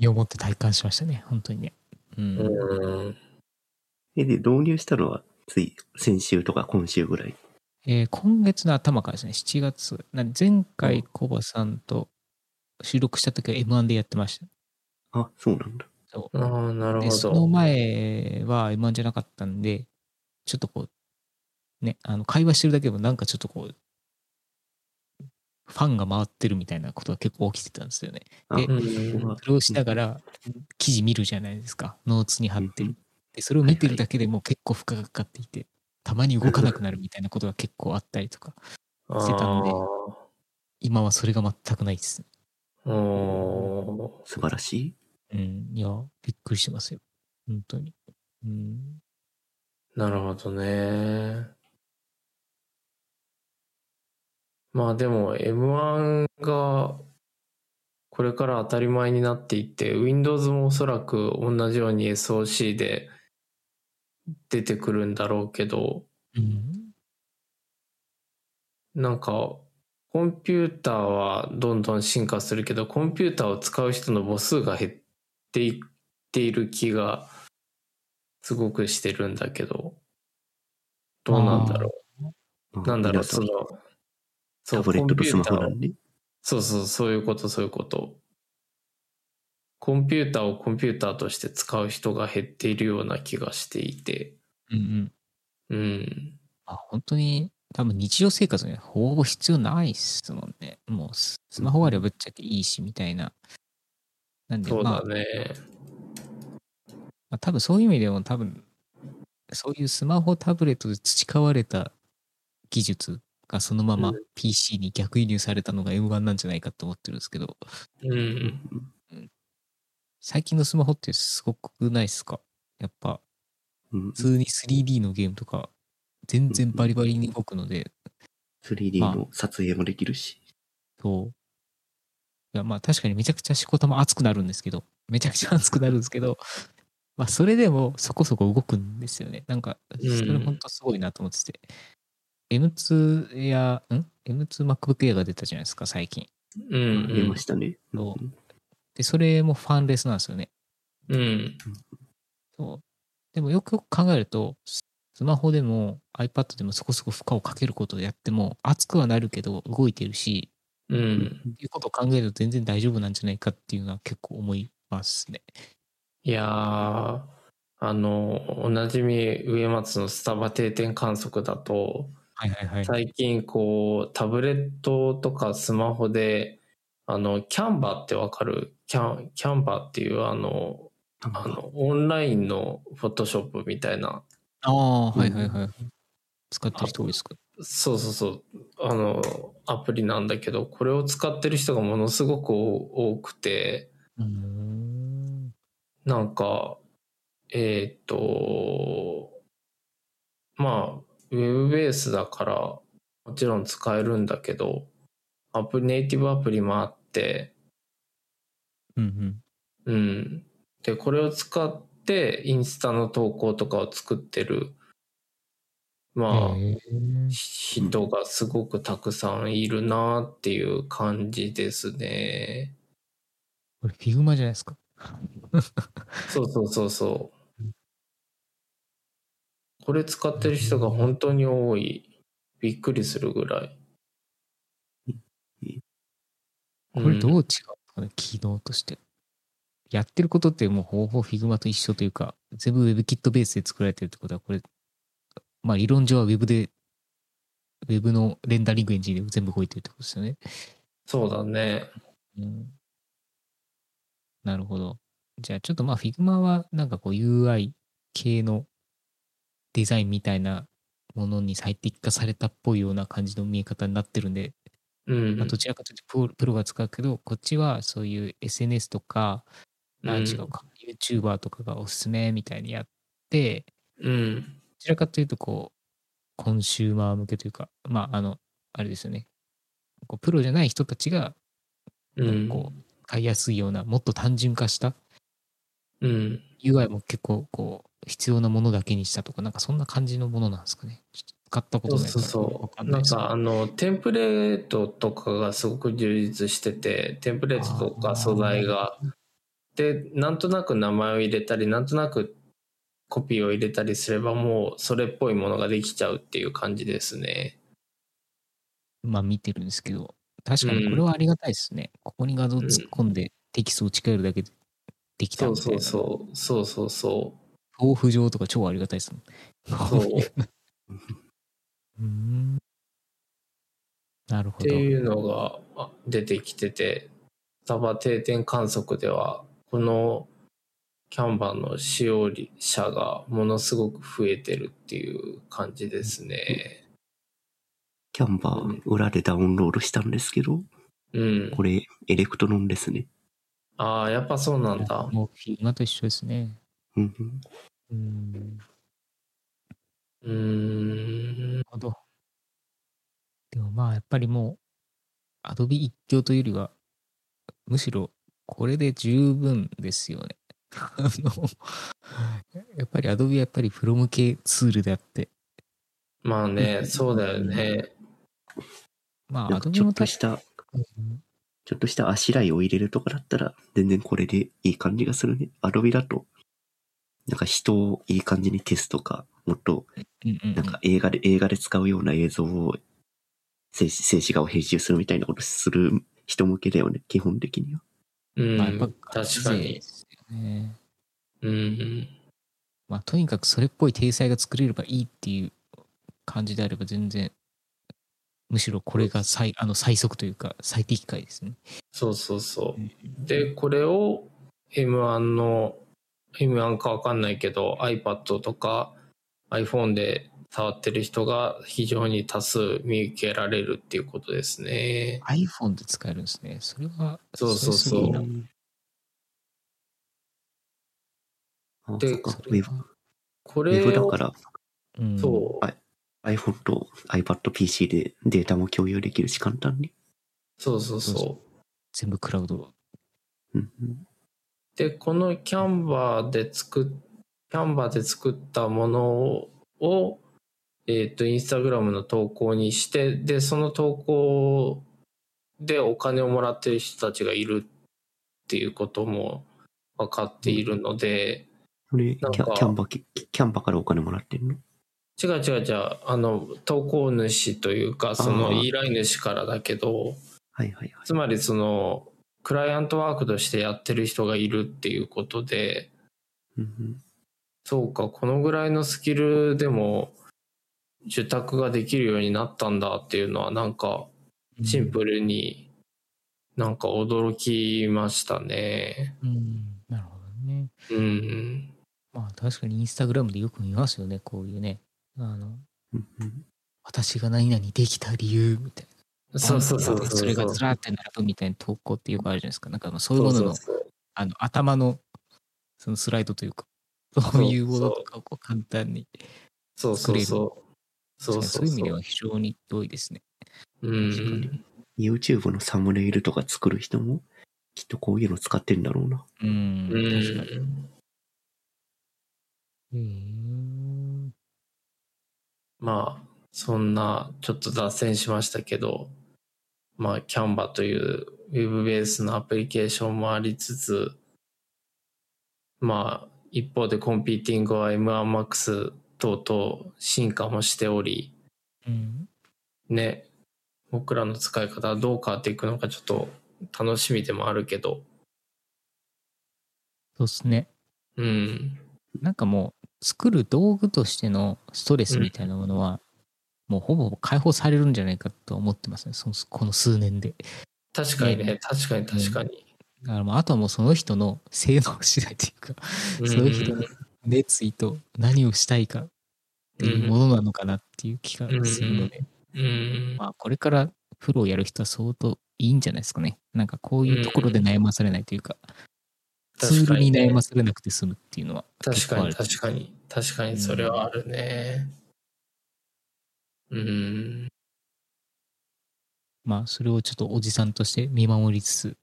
身をもって体感しましたね、本当にね。うん。うん。え、で、導入したのは、つい先週とか今週ぐらい？えー今月の頭からですね、7月。前回、コバさんと収録した時は M1 でやってました。あ、そうなんだ。ああ、なるで、ほそのど。前は M1 じゃなかったんで、ちょっとこう、ね、あの、会話してるだけでもなんかちょっとこう、ファンが回ってるみたいなことが結構起きてたんですよね。あ、でそれをしながら記事見るじゃないですか。ノーツに貼ってる。で、それを見てるだけでも結構負荷がかかっていて、たまに動かなくなるみたいなことが結構あったりとか、してたんで今はそれが全くないです。お素晴らしい。うん。いや、びっくりしてますよ。本当に。うん。ーなるほどね。まあでも M1 がこれから当たり前になっていって Windows もおそらく同じように SOC で出てくるんだろうけどうん。なんかコンピューターはどんどん進化するけどコンピューターを使う人の母数が減っていっている気がすごくしてるんだけどどうなんだろまあうなんだろうそのそうタブレットとスマホコンピューターをなんで。そうそうそういうことそういうことコンピューターをコンピューターとして使う人が減っているような気がしていてうんうん。うんあ、本当に、多分日常生活にはほぼ必要ないっすもんね。もうススマホあればぶっちゃけいいし、みたいな。なんで、そうまあだ、ね。まあ、多分そういう意味でも多分、そういうスマホタブレットで培われた技術がそのままうん。PC に逆輸入されたのが M1 なんじゃないかと思ってるんですけど、うん最近のスマホってすごくないっすか？やっぱ、うん。普通に 3D のゲームとか、全然バリバリに動くので、3D の撮影もできるし。そう。いや、まあ確かにめちゃくちゃしこたま熱くなるんですけど、めちゃくちゃ熱くなるんですけど、まあそれでもそこそこ動くんですよね。なんか、それうん本当すごいなと思ってて。M2 や、ん ?M2MacBook Air が出たじゃないですか、最近。うん出ましたね。そうで、それもファンレスなんですよね。うんそう。でもよくよく考えると、ススマホでも iPad でもそこそこ負荷をかけることでやっても、熱くはなるけど動いてるし、うんっていうことを考えると全然大丈夫なんじゃないかっていうのは結構思いますね。いやーあのおなじみ植松のスタバ定点観測だとはいはいはい。最近こうタブレットとかスマホであのキャンバーってわかる？キャンキャンバーっていうあのあのオンラインのフォトショップみたいなああ、はいはいはい。使ってる人多いですか？そうそうそう。あの、アプリなんだけど、これを使ってる人がものすごく多くて、うん。なんか、えーっと、まあ、ウェブベースだから、もちろん使えるんだけど、アプリ、ネイティブアプリもあって、うんうん。うん。で、これを使って、インスタの投稿とかを作ってる、まあ、人がすごくたくさんいるなっていう感じですね。これ、 Figma じゃないですか？そうそうそうそう。これ使ってる人が本当に多い。びっくりするぐらい。これどう違うかね、機能として。やってることってもうほぼ Figma と一緒というか、全部 WebKit ベースで作られてるってことは、これ、まあ理論上は Web で、Web のレンダリングエンジンで全部動いてるってことですよね。そうだね。うん、なるほど。じゃあちょっとまあ Figma はなんかこう UI 系のデザインみたいなものに最適化されたっぽいような感じの見え方になってるんで、うん。まあ、どちらかというとプロプロが使うけど、こっちはそういう SNS とか、あうん違うか、YouTuber とかがおすすめみたいにやって、うん。どちらかというとこう、コンシューマー向けというか、まああの、あれですよね。こうプロじゃない人たちがうん。こう買いやすいような、もっと単純化したうん。UI も結構こう必要なものだけにしたとか、なんかそんな感じのものなんですかね。ちょっと使ったことないからわそうそう。なんかあの、テンプレートとかがすごく充実してて、テンプレートとか素材が。で、なんとなく名前を入れたり、なんとなくコピーを入れたりすればもうそれっぽいものができちゃうっていう感じですね。まあ見てるんですけど、確かにこれはありがたいですね。ここに画像突っ込んでテキストを近寄るだけでできたそうみたいな。そうそう。そうそうそう。豆腐状とか超ありがたいですもん。そう。うーん。なるほど。っていうのがあ出てきてて、スタバ定点観測では、このキャンバーの使用者がものすごく増えてるっていう感じですね。 Canva 裏でダウンロードしたんですけど、うん。これ Electron ですね。ああ、やっぱそうなんだ。もう Figma と一緒ですね。うんうんう。ん。なるほど。でもまあやっぱりもう、アドビ一強というよりは、むしろこれで十分ですよね。あの、やっぱりアドビはやっぱりプロ向けツールであって、まあね、そうだよね。まあアドビも確っとした、ちょっとしたあしらいを入れるとかだったら、全然これでいい感じがするね。アドビだと、なんか人をいい感じに消すとか、もっと、なんか映画で、映画で使うような映像を、静止静止画を編集するみたいなことする人向けだよね、基本的には。うん。まあ確か勢にね。うん。まあとにかくそれっぽい体裁が作れればいいっていう感じであれば全然、むしろこれが最あの最速というか最適解ですね。そうそうそう。で、これを M1 の、M1 かわかんないけど iPad とか iPhone で触ってる人が非常に多数見受けられるっていうことですね。iPhone で使えるんですね。それは、そうそうそうれすごいなあ、でこウェブれをだから、うん、そう、はい iPhone と iPad PC でデータも共有できるし、簡単に。そうそうそうそそう。全部クラウド。うんうんで、このキャンバーで作っ、キャンバーで作ったものを、えっ、と、インスタグラムの投稿にして、で、その投稿でお金をもらってる人たちがいるっていうことも分かっているので、それ、キャキャンバ、キキャンバからお金もらってんの？違う違う違う、あの、投稿主というか、その依頼主からだけど、はいはいはい。つまりその、クライアントワークとしてやってる人がいるっていうことで、うんうんそうか、このぐらいのスキルでも受託ができるようになったんだっていうのはなんかシンプルになんか驚きましたね。うん、なるほどね。うん。まあ確かにインスタグラムでよく見ますよね、こういうね。あの、私が何々できた理由みたいな。そうそうそうそう。それがずらーって並ぶみたいな投稿ってよくあるじゃないですか。なんかまあそういうもののあの頭のそのスライドというか、そういうものとかをこう簡単に。そうそうそう。そうそそうういう意味では非常に良いですね。うん確かに YouTube のサムネイルとか作る人も、きっとこういうの使ってるんだろうな。うん、うん確かに。へーまあ、そんな、ちょっと脱線しましたけど、まあ、キャンバというウェブベースのアプリケーションもありつつ、まあ、一方でコンピーティングは M1MAX 等々進化もしており、うん。ね、僕らの使い方はどう変わっていくのかちょっと楽しみでもあるけど、そうですね。うん、なんかもう、作る道具としてのストレスみたいなものは、もうほぼ解放されるんじゃないかと思ってますね。そのこの数年で。確かにね、ね。確かに確かに。だからもうあとはもうその人の性能次第というか、うんその人の熱意と何をしたいかっていうものなのかなっていう気がするので、うん、まあこれからプロをやる人は相当いいんじゃないですかね。なんかこういうところで悩まされないというか、ツールに悩まされなくて済むっていうのは確かに確かに。確かにそれはあるね。うん。まあそれをちょっとおじさんとして見守りつつ、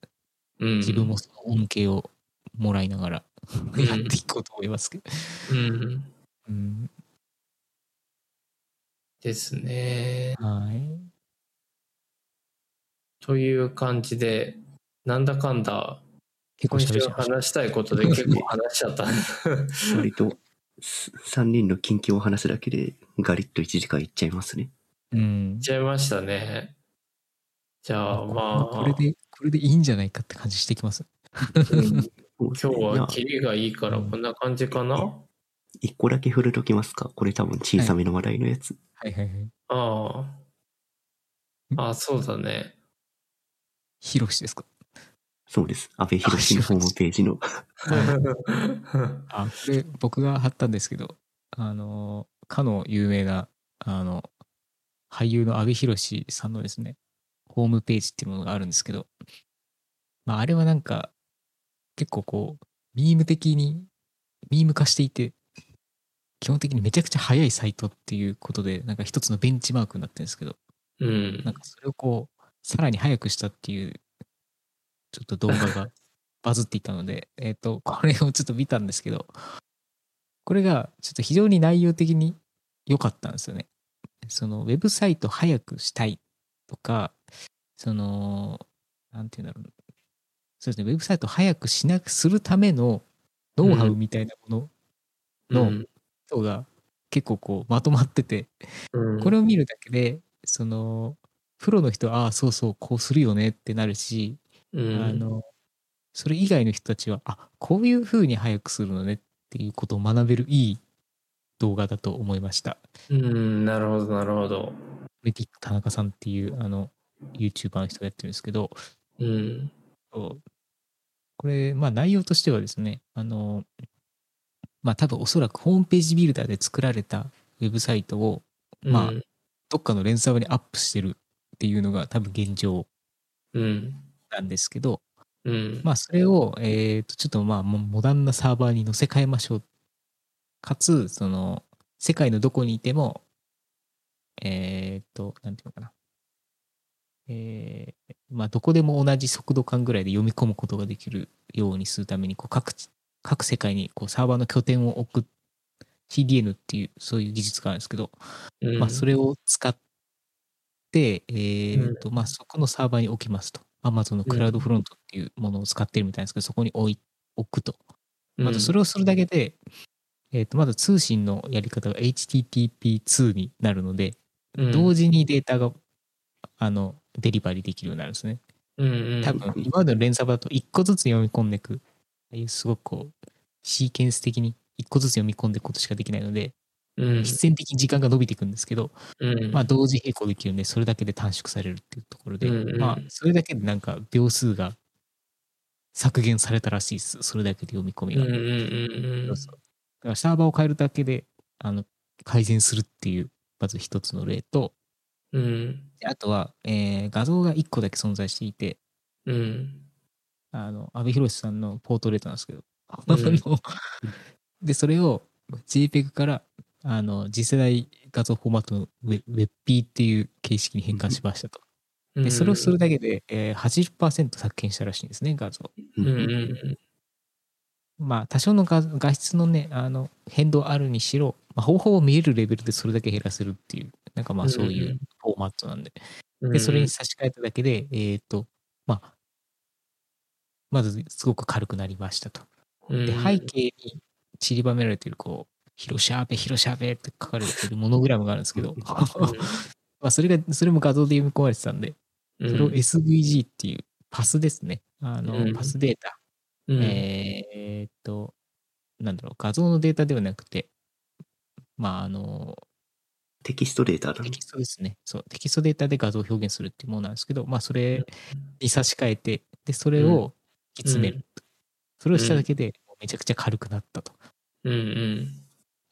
うん。自分もその恩恵をもらいながらん。やっていこうと思いますけど。うん。うん、ですね。はい。という感じでなんだかんだ結構喋っちゃいました。話したいことで結構話しちゃった 割と、3人の近況を話すだけで、ガリッと1時間いっちゃいますね。うん言っ。ちゃいましたねじゃあまあこれで、これでいいんじゃないかって感じしてきます。うん 今今日はキリがいいからこんな感じかな？一個だけ振るときますか？これ多分小さめの話題のやつ。はいはいはい。あああそうだねヒロシですか？そうです。安倍博士のホームページの。あ、これ僕が貼ったんですけど、あの、かの有名な、あの、俳優の阿部寛さんのですね、ホームページっていうものがあるんですけど、まあ、あれはなんか、結構こう、ミーム的に、ミーム化していて、基本的にめちゃくちゃ速いサイトっていうことで、なんか一つのベンチマークになってるんですけど、うんなんかそれをこう、さらに速くしたっていう、ちょっと動画がバズっていたので、えっと、これをちょっと見たんですけど、これがちょっと非常に内容的に良かったんですよね。その、ウェブサイト速くしたいとか、その、なんていうんだろう。そうですね、ウェブサイト速くしなくするためのノウハウみたいなもののうん人が結構こうまとまってて、うんこれを見るだけで、その、プロの人は、ああ、そうそう、こうするよねってなるし、うん。あの、それ以外の人たちは、あ、こういう風に早くするのねっていうことを学べるいい動画だと思いました。うんなるほどなるほど。レティック田中さんっていう、あの、YouTuber の人がやってるんですけど、うん。これ、まあ内容としてはですね、あの、まあ多分おそらくホームページビルダーで作られたウェブサイトを、まあうん。どっかの連サーバーにアップしてるっていうのが多分現状。うんなんですけど、うんまあそれを、えっ、と、ちょっとまあモモダンなサーバーに載せ替えましょう。かつ、その、世界のどこにいても、えっ、と、なんていうのかな。えーまあどこでも同じ速度感ぐらいで読み込むことができるようにするために、こう各地、各世界にこうサーバーの拠点を置く CDN っていう、そういう技術があるんですけど、うんまあ、それを使って、えーとまあ、そこのサーバーに置きますと。Amazon のクラウドフロントっていうものを使ってるみたいなんですけど、そこに置い置くと。まずそれをするだけで、えーとまず通信のやり方が HTTP2 になるので、うん。同時にデータがあのデリバリーできるようになるんですね。うんうん。多分、今までの連鎖だと1個ずつ読み込んでいく、ああいうすごくこう、シーケンス的に1個ずつ読み込んでいくことしかできないので、うん必然的に時間が伸びていくんですけど、うんまあ、同時並行できるんで、それだけで短縮されるっていうところで、うんうんまあ、それだけでなんか秒数が削減されたらしいです。それだけで読み込みが。だからサーバーを変えるだけで、あの、改善するっていうまず一つの例と、うん。であとは、えー画像が1個だけ存在していて、うん。あの、阿部寛さんのポートレートなんですけど、うん で、それを JPEG から、あの、次世代画像フォーマットの WebP っていう形式に変換しましたと。で、それをするだけで、えー、80%削減したらしいんですね、画像。まあ、多少の画画質のね、あの、変動あるにしろ、まあ、ほぼほぼ見えるレベルでそれだけ減らせるっていう、なんかまあそういうフォーマットなんで。うん。で、それに差し替えただけで、えっ、と、まあ、まずすごく軽くなりましたと。うん、で、背景に散りばめられている、こう、広しゃべ、広しゃべって書かれているモノグラムがあるんですけど、まあそれが、それも画像で読み込まれてたんで、うん、それを SVG っていうパスですね。あの、うんパスデータ。うん、えーっと、なんだろう、画像のデータではなくて、まあ、あの、テキストデータだねテキストですね。そう、テキストデータで画像を表現するっていうものなんですけど、まあ、それに差し替えて、で、それを引き詰める。それをしただけで、めちゃくちゃ軽くなったと。うんうん。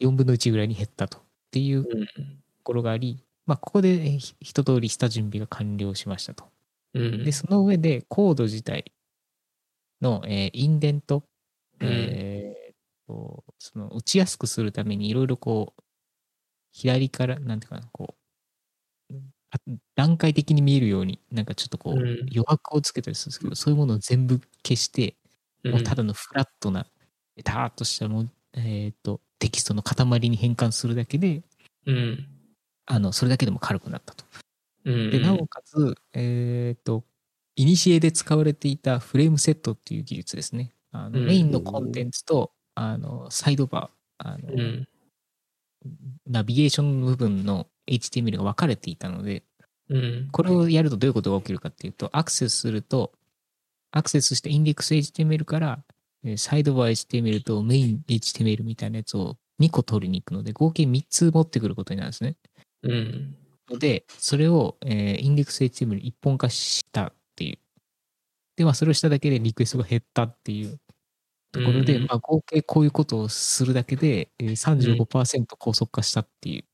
4分の1ぐらいに減ったと。っていうとうんころがあり、まあ、ここで一通り下準備が完了しましたと。うん。で、その上でコード自体の、えーインデント、うんえーとその打ちやすくするためにいろいろこう、左から、なんていうかな、こう、あ段階的に見えるように、なんかちょっとこう、うん余白をつけたりするんですけど、そういうものを全部消して、もうただのフラットな、ベターっとしたもう、えっ、と、テキストの塊に変換するだけで、うん。あの、それだけでも軽くなったと。うん。で、なおかつ、えっ、と、イニシエで使われていたフレームセットっていう技術ですね。あのうんメインのコンテンツと、あの、サイドバー、あの、うん。ナビゲーションの部分の HTML が分かれていたので、うん。これをやるとどういうことが起きるかっていうと、アクセスすると、アクセスしてインデックス HTML から、えーサイドバー HTML とメイン HTML みたいなやつを2個取りに行くので、合計3つ持ってくることになるんですね。うん。ので、それを、えーインデックス HTML 一本化したっていう。で、まあ、それをしただけでリクエストが減ったっていうところで、うんまあ、合計こういうことをするだけで、えー、35%高速化したっていう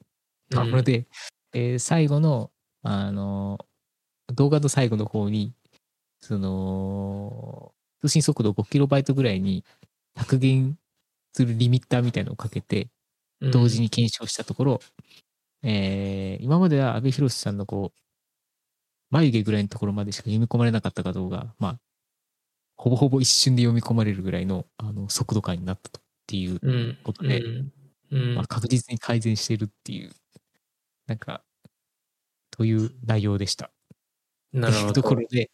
ところで、えー最後の、あのー動画の最後の方に、その、通信速度 5kB ぐらいに削減するリミッターみたいなのをかけて、同時に。に検証したところ、えー今までは阿部寛さんのこう、眉毛ぐらいのところまでしか読み込まれなかった画像が、まあ、ほぼほぼ一瞬で読み込まれるぐらいのあの速度感になったとっていううん。ことで、うん。まあ、確実に改善しているっていう、なんか、という内容でした。なるほどというとこ。ろで、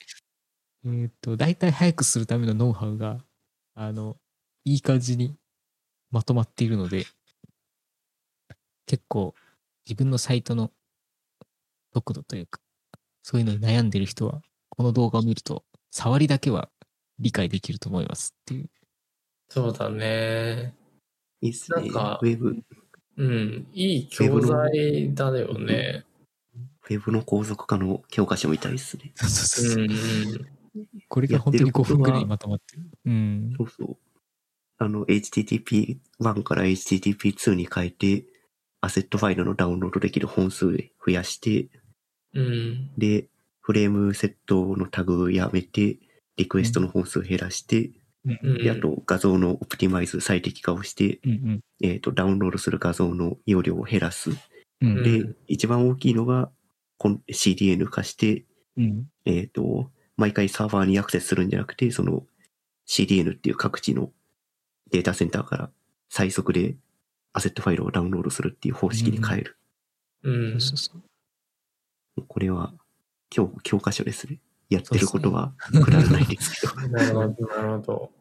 えっ、と、大体早くするためのノウハウが、あの、いい感じにまとまっているので、結構自分のサイトの速度というか、そういうのに悩んでる人は、この動画を見ると、触りだけは理解できると思いますっていう。そうだね。いいっすね。なんかウェブ、うん。いい教材だよね。ウェブの。高速化の。教科書みたいっすね。そうそうそうう。んうん。これが本当に5分ぐらいにまとまってる。うん。そうそう。あの、HTTP1 から HTTP2 に変えて、アセットファイルのダウンロードできる本数増やして、うん。で、フレームセットのタグやめて、リクエストの本数減らして、うんうんで、あと画像のオプティマイズ最適化をして、うんえっ、と、ダウンロードする画像の容量を減らす。うん。で、うん一番大きいのが、こん CDN 化して、うん。えっ、と、毎回サーバーにアクセスするんじゃなくて、その CDN っていう各地のデータセンターから最速でアセットファイルをダウンロードするっていう方式に変える。うん。そうそう。これは教教科書ですね。やってることはくだらないですけど。なるほど、なるほど。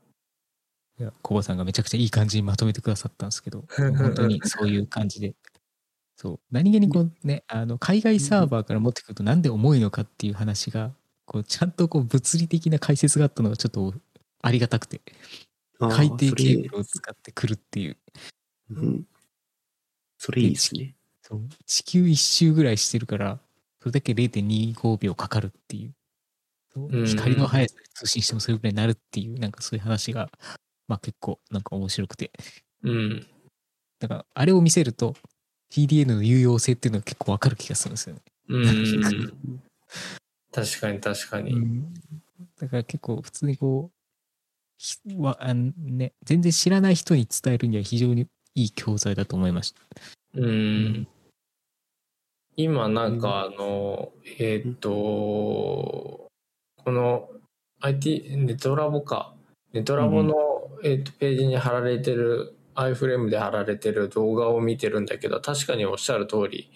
いや、コバさんがめちゃくちゃいい感じにまとめてくださったんですけど、本当にそういう感じで。そう。何気にこうね、あの、海外サーバーから持ってくるとなんで重いのかっていう話が、こう、ちゃんとこう、物理的な解説があったのがちょっとありがたくて、海底ケーブルを使ってくるっていう。うん。それいいですね。そう。地球一周ぐらいしてるから、それだけ0.25秒かかるっていう。光の速さで通信してもそれぐらいになるっていう、なんかそういう話が、まあ結構なんか面白くて。うん。だから、あれを見せると、TDN の有用性っていうのが結構わかる気がするんですよね。うん。確かに確かに。うんだから結構普通にこうひわあのね、全然知らない人に伝えるには非常にいい教材だと思いました。うん。今なんかあの、えーっと、この IT、ネトラボか。ネトラボの、えーっとページに貼られてる、iFrame で貼られてる動画を見てるんだけど、確かにおっしゃる通り、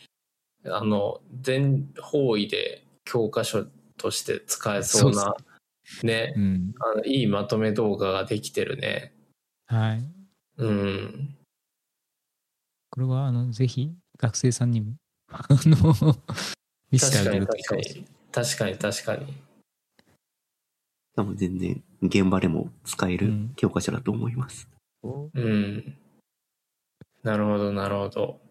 あの、全方位で教科書として使えそうな、ね、うん。あのいいまとめ動画ができてるね。はい。うん。これはあのぜひ学生さんにも あの見せてあげ確かにるといいかもしれ確かに。確かに確かに。多分全然現場でも使えるうん教科書だと思います。ない。うん。なるほど、なるほど。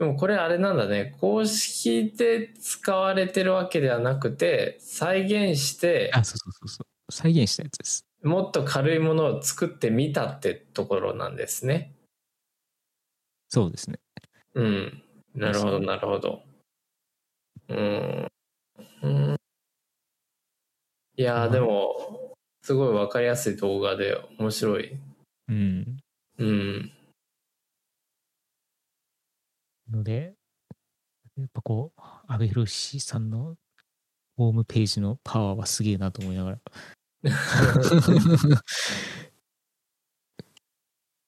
でもこれあれなんだね。公式で使われてるわけではなくて、再現して、あ、そうそうそうそう。再現したやつです。もっと軽いものを作ってみたってところなんですね。そうですね。うん。なるほど、なるほど。うん。うん、いやー、でも、すごいわかりやすい動画で面白い。うん。うん。ので、やっぱこう、阿部寛さんのホームページのパワーはすげえなと思いながら。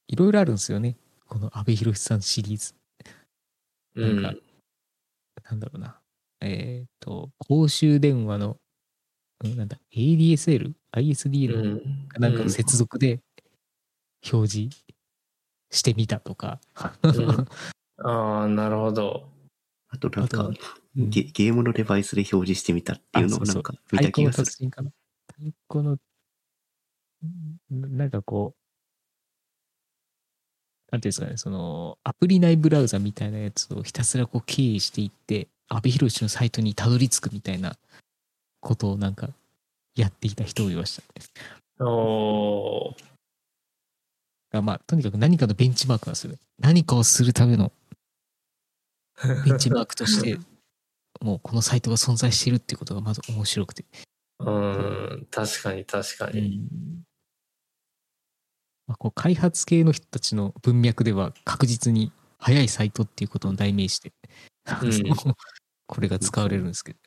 いろいろあるんですよね。この阿部寛さんシリーズ。うん。なんかなんだろうな。えっ、と、公衆電話の、うんなんだ、ADSL、んかなんかの接続で表示してみたとか。んああ、なるほど。あとなんかゲ、ゲームのデバイスで表示してみたっていうのをなんか見た気がする。達人かな？太鼓の、んなんかこう、なんていうんですかね、その、アプリ内ブラウザみたいなやつをひたすらこう経由していって、阿部寛のサイトにたどり着くみたいなことをなんかやっていた人もいましたね。おーがまあ、とにかく何かのベンチマークなんですよね。何かをするためのベンチマークとして、もうこのサイトが存在しているっていうことがまず面白くて。うん、確かに確かに。まあ、こう開発系の人たちの文脈では確実に早いサイトっていうことの代名詞で、うんこれが使われるんですけど。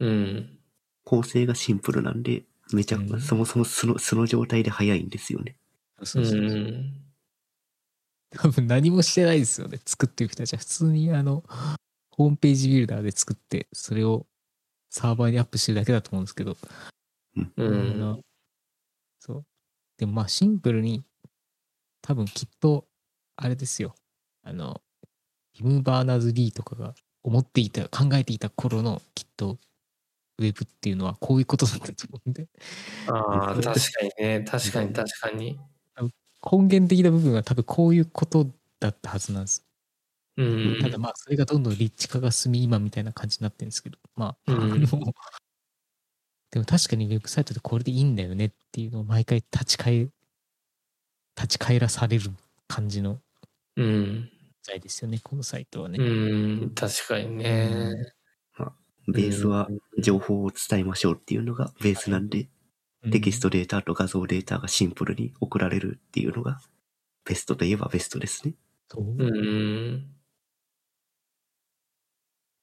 うん。構成がシンプルなんで、めちゃ、うんそもそもその、その状態で早いんですよね。うそうそうそう。ん。多分何もしてないですよね。作ってる人たちは普通にあの、ホームページビルダーで作って、それをサーバーにアップしてるだけだと思うんですけど。うあん。のそう。でもまあシンプルに、多分きっと、あれですよ。あの、ティム・バーナーズ・リーとかが思っていた、考えていた頃のきっと、ウェブっていうのはこういうことだったと思うんで、ああ、確かにね。確かに確かに。根源的な部分は多分こういうことだったはずなんです。うん。ただまあ、それがどんどん立地化が進み、今みたいな感じになってるんですけど、まあ、うんでも確かにウェブサイトでこれでいいんだよねっていうのを毎回立ち返、立ち返らされる感じのうん。材ですよね、このサイトはね。うん。確かにね。ベースは情報を伝えましょうっていうのがベースなんで、うんテキストデータと画像データがシンプルに送られるっていうのが、ベストといえばベストですね。そううん。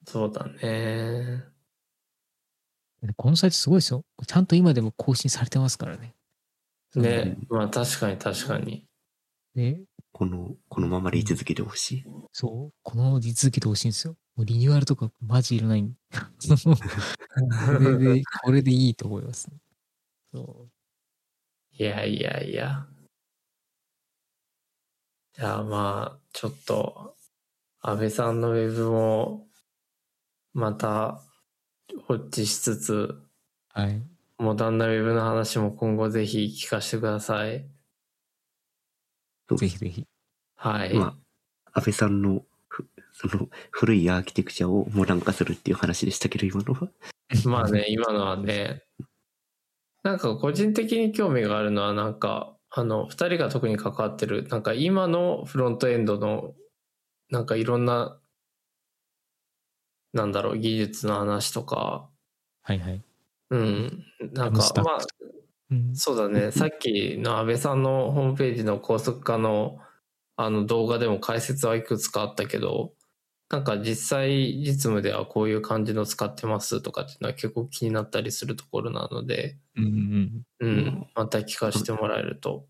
そうだね。このサイトすごいですよ。ちゃんと今でも更新されてますからね。ね。まあ確かに確かに。で、この、このままで居続けてほしい。そう、このまま続けてほしいんですよ。もうリニューアルとかマジいらないん これで、これでいいと思います、ね。そいやいやいや。じゃあまあ、ちょっと、安倍さんのウェブも、また、ウォッチしつつ、う。はい。モダンなウェブの話も今後ぜひ聞かせてください。そうぜひぜひ。はい。まあ、安倍さんの、ふその、古いアーキテクチャをモダン化するっていう話でしたけど、今のは？まあね、今のはね、なんか個人的に興味があるのは、なんか、あの、二人が特に関わってる、なんか今のフロントエンドのなんかいろんな、なんだろう、技術の話とか、はいはい。うん、なんかまあ、うん。そうだね、さっきの安倍さんのホームページの高速化のあの動画でも解説はいくつかあったけど、なんか実際実務ではこういう感じの使ってますとかっていうのは結構気になったりするところなので、うんうんうん、また聞かせてもらえると。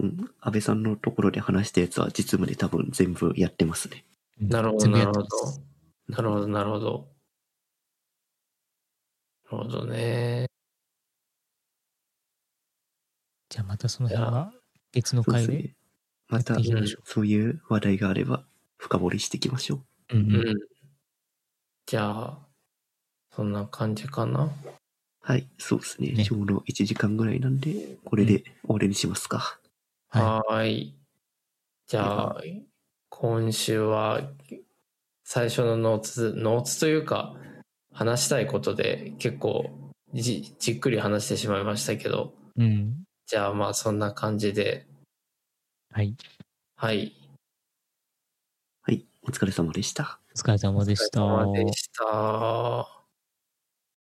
うん。安倍さんのところで話したやつは実務で多分全部やってますね。うん。なるほど、なるほど。なるほど、なるほど。なるほどね。じゃあまたその辺は別の回で。ね。またそういう話題があれば深掘りしていきましょう。うん。じゃあ、そんな感じかな？はい、そうですね。ねちょうど1時間ぐらいなんで、これで終わりにしますか。ははーい。じゃあ、今週は、最初のノーツ、ノーツというか、話したいことで結構じじっくり話してしまいましたけど、い。うん。じゃあまあそんな感じで、はい。はい。はい、お疲れ様でした。お疲れ様でした。お疲れ様でした。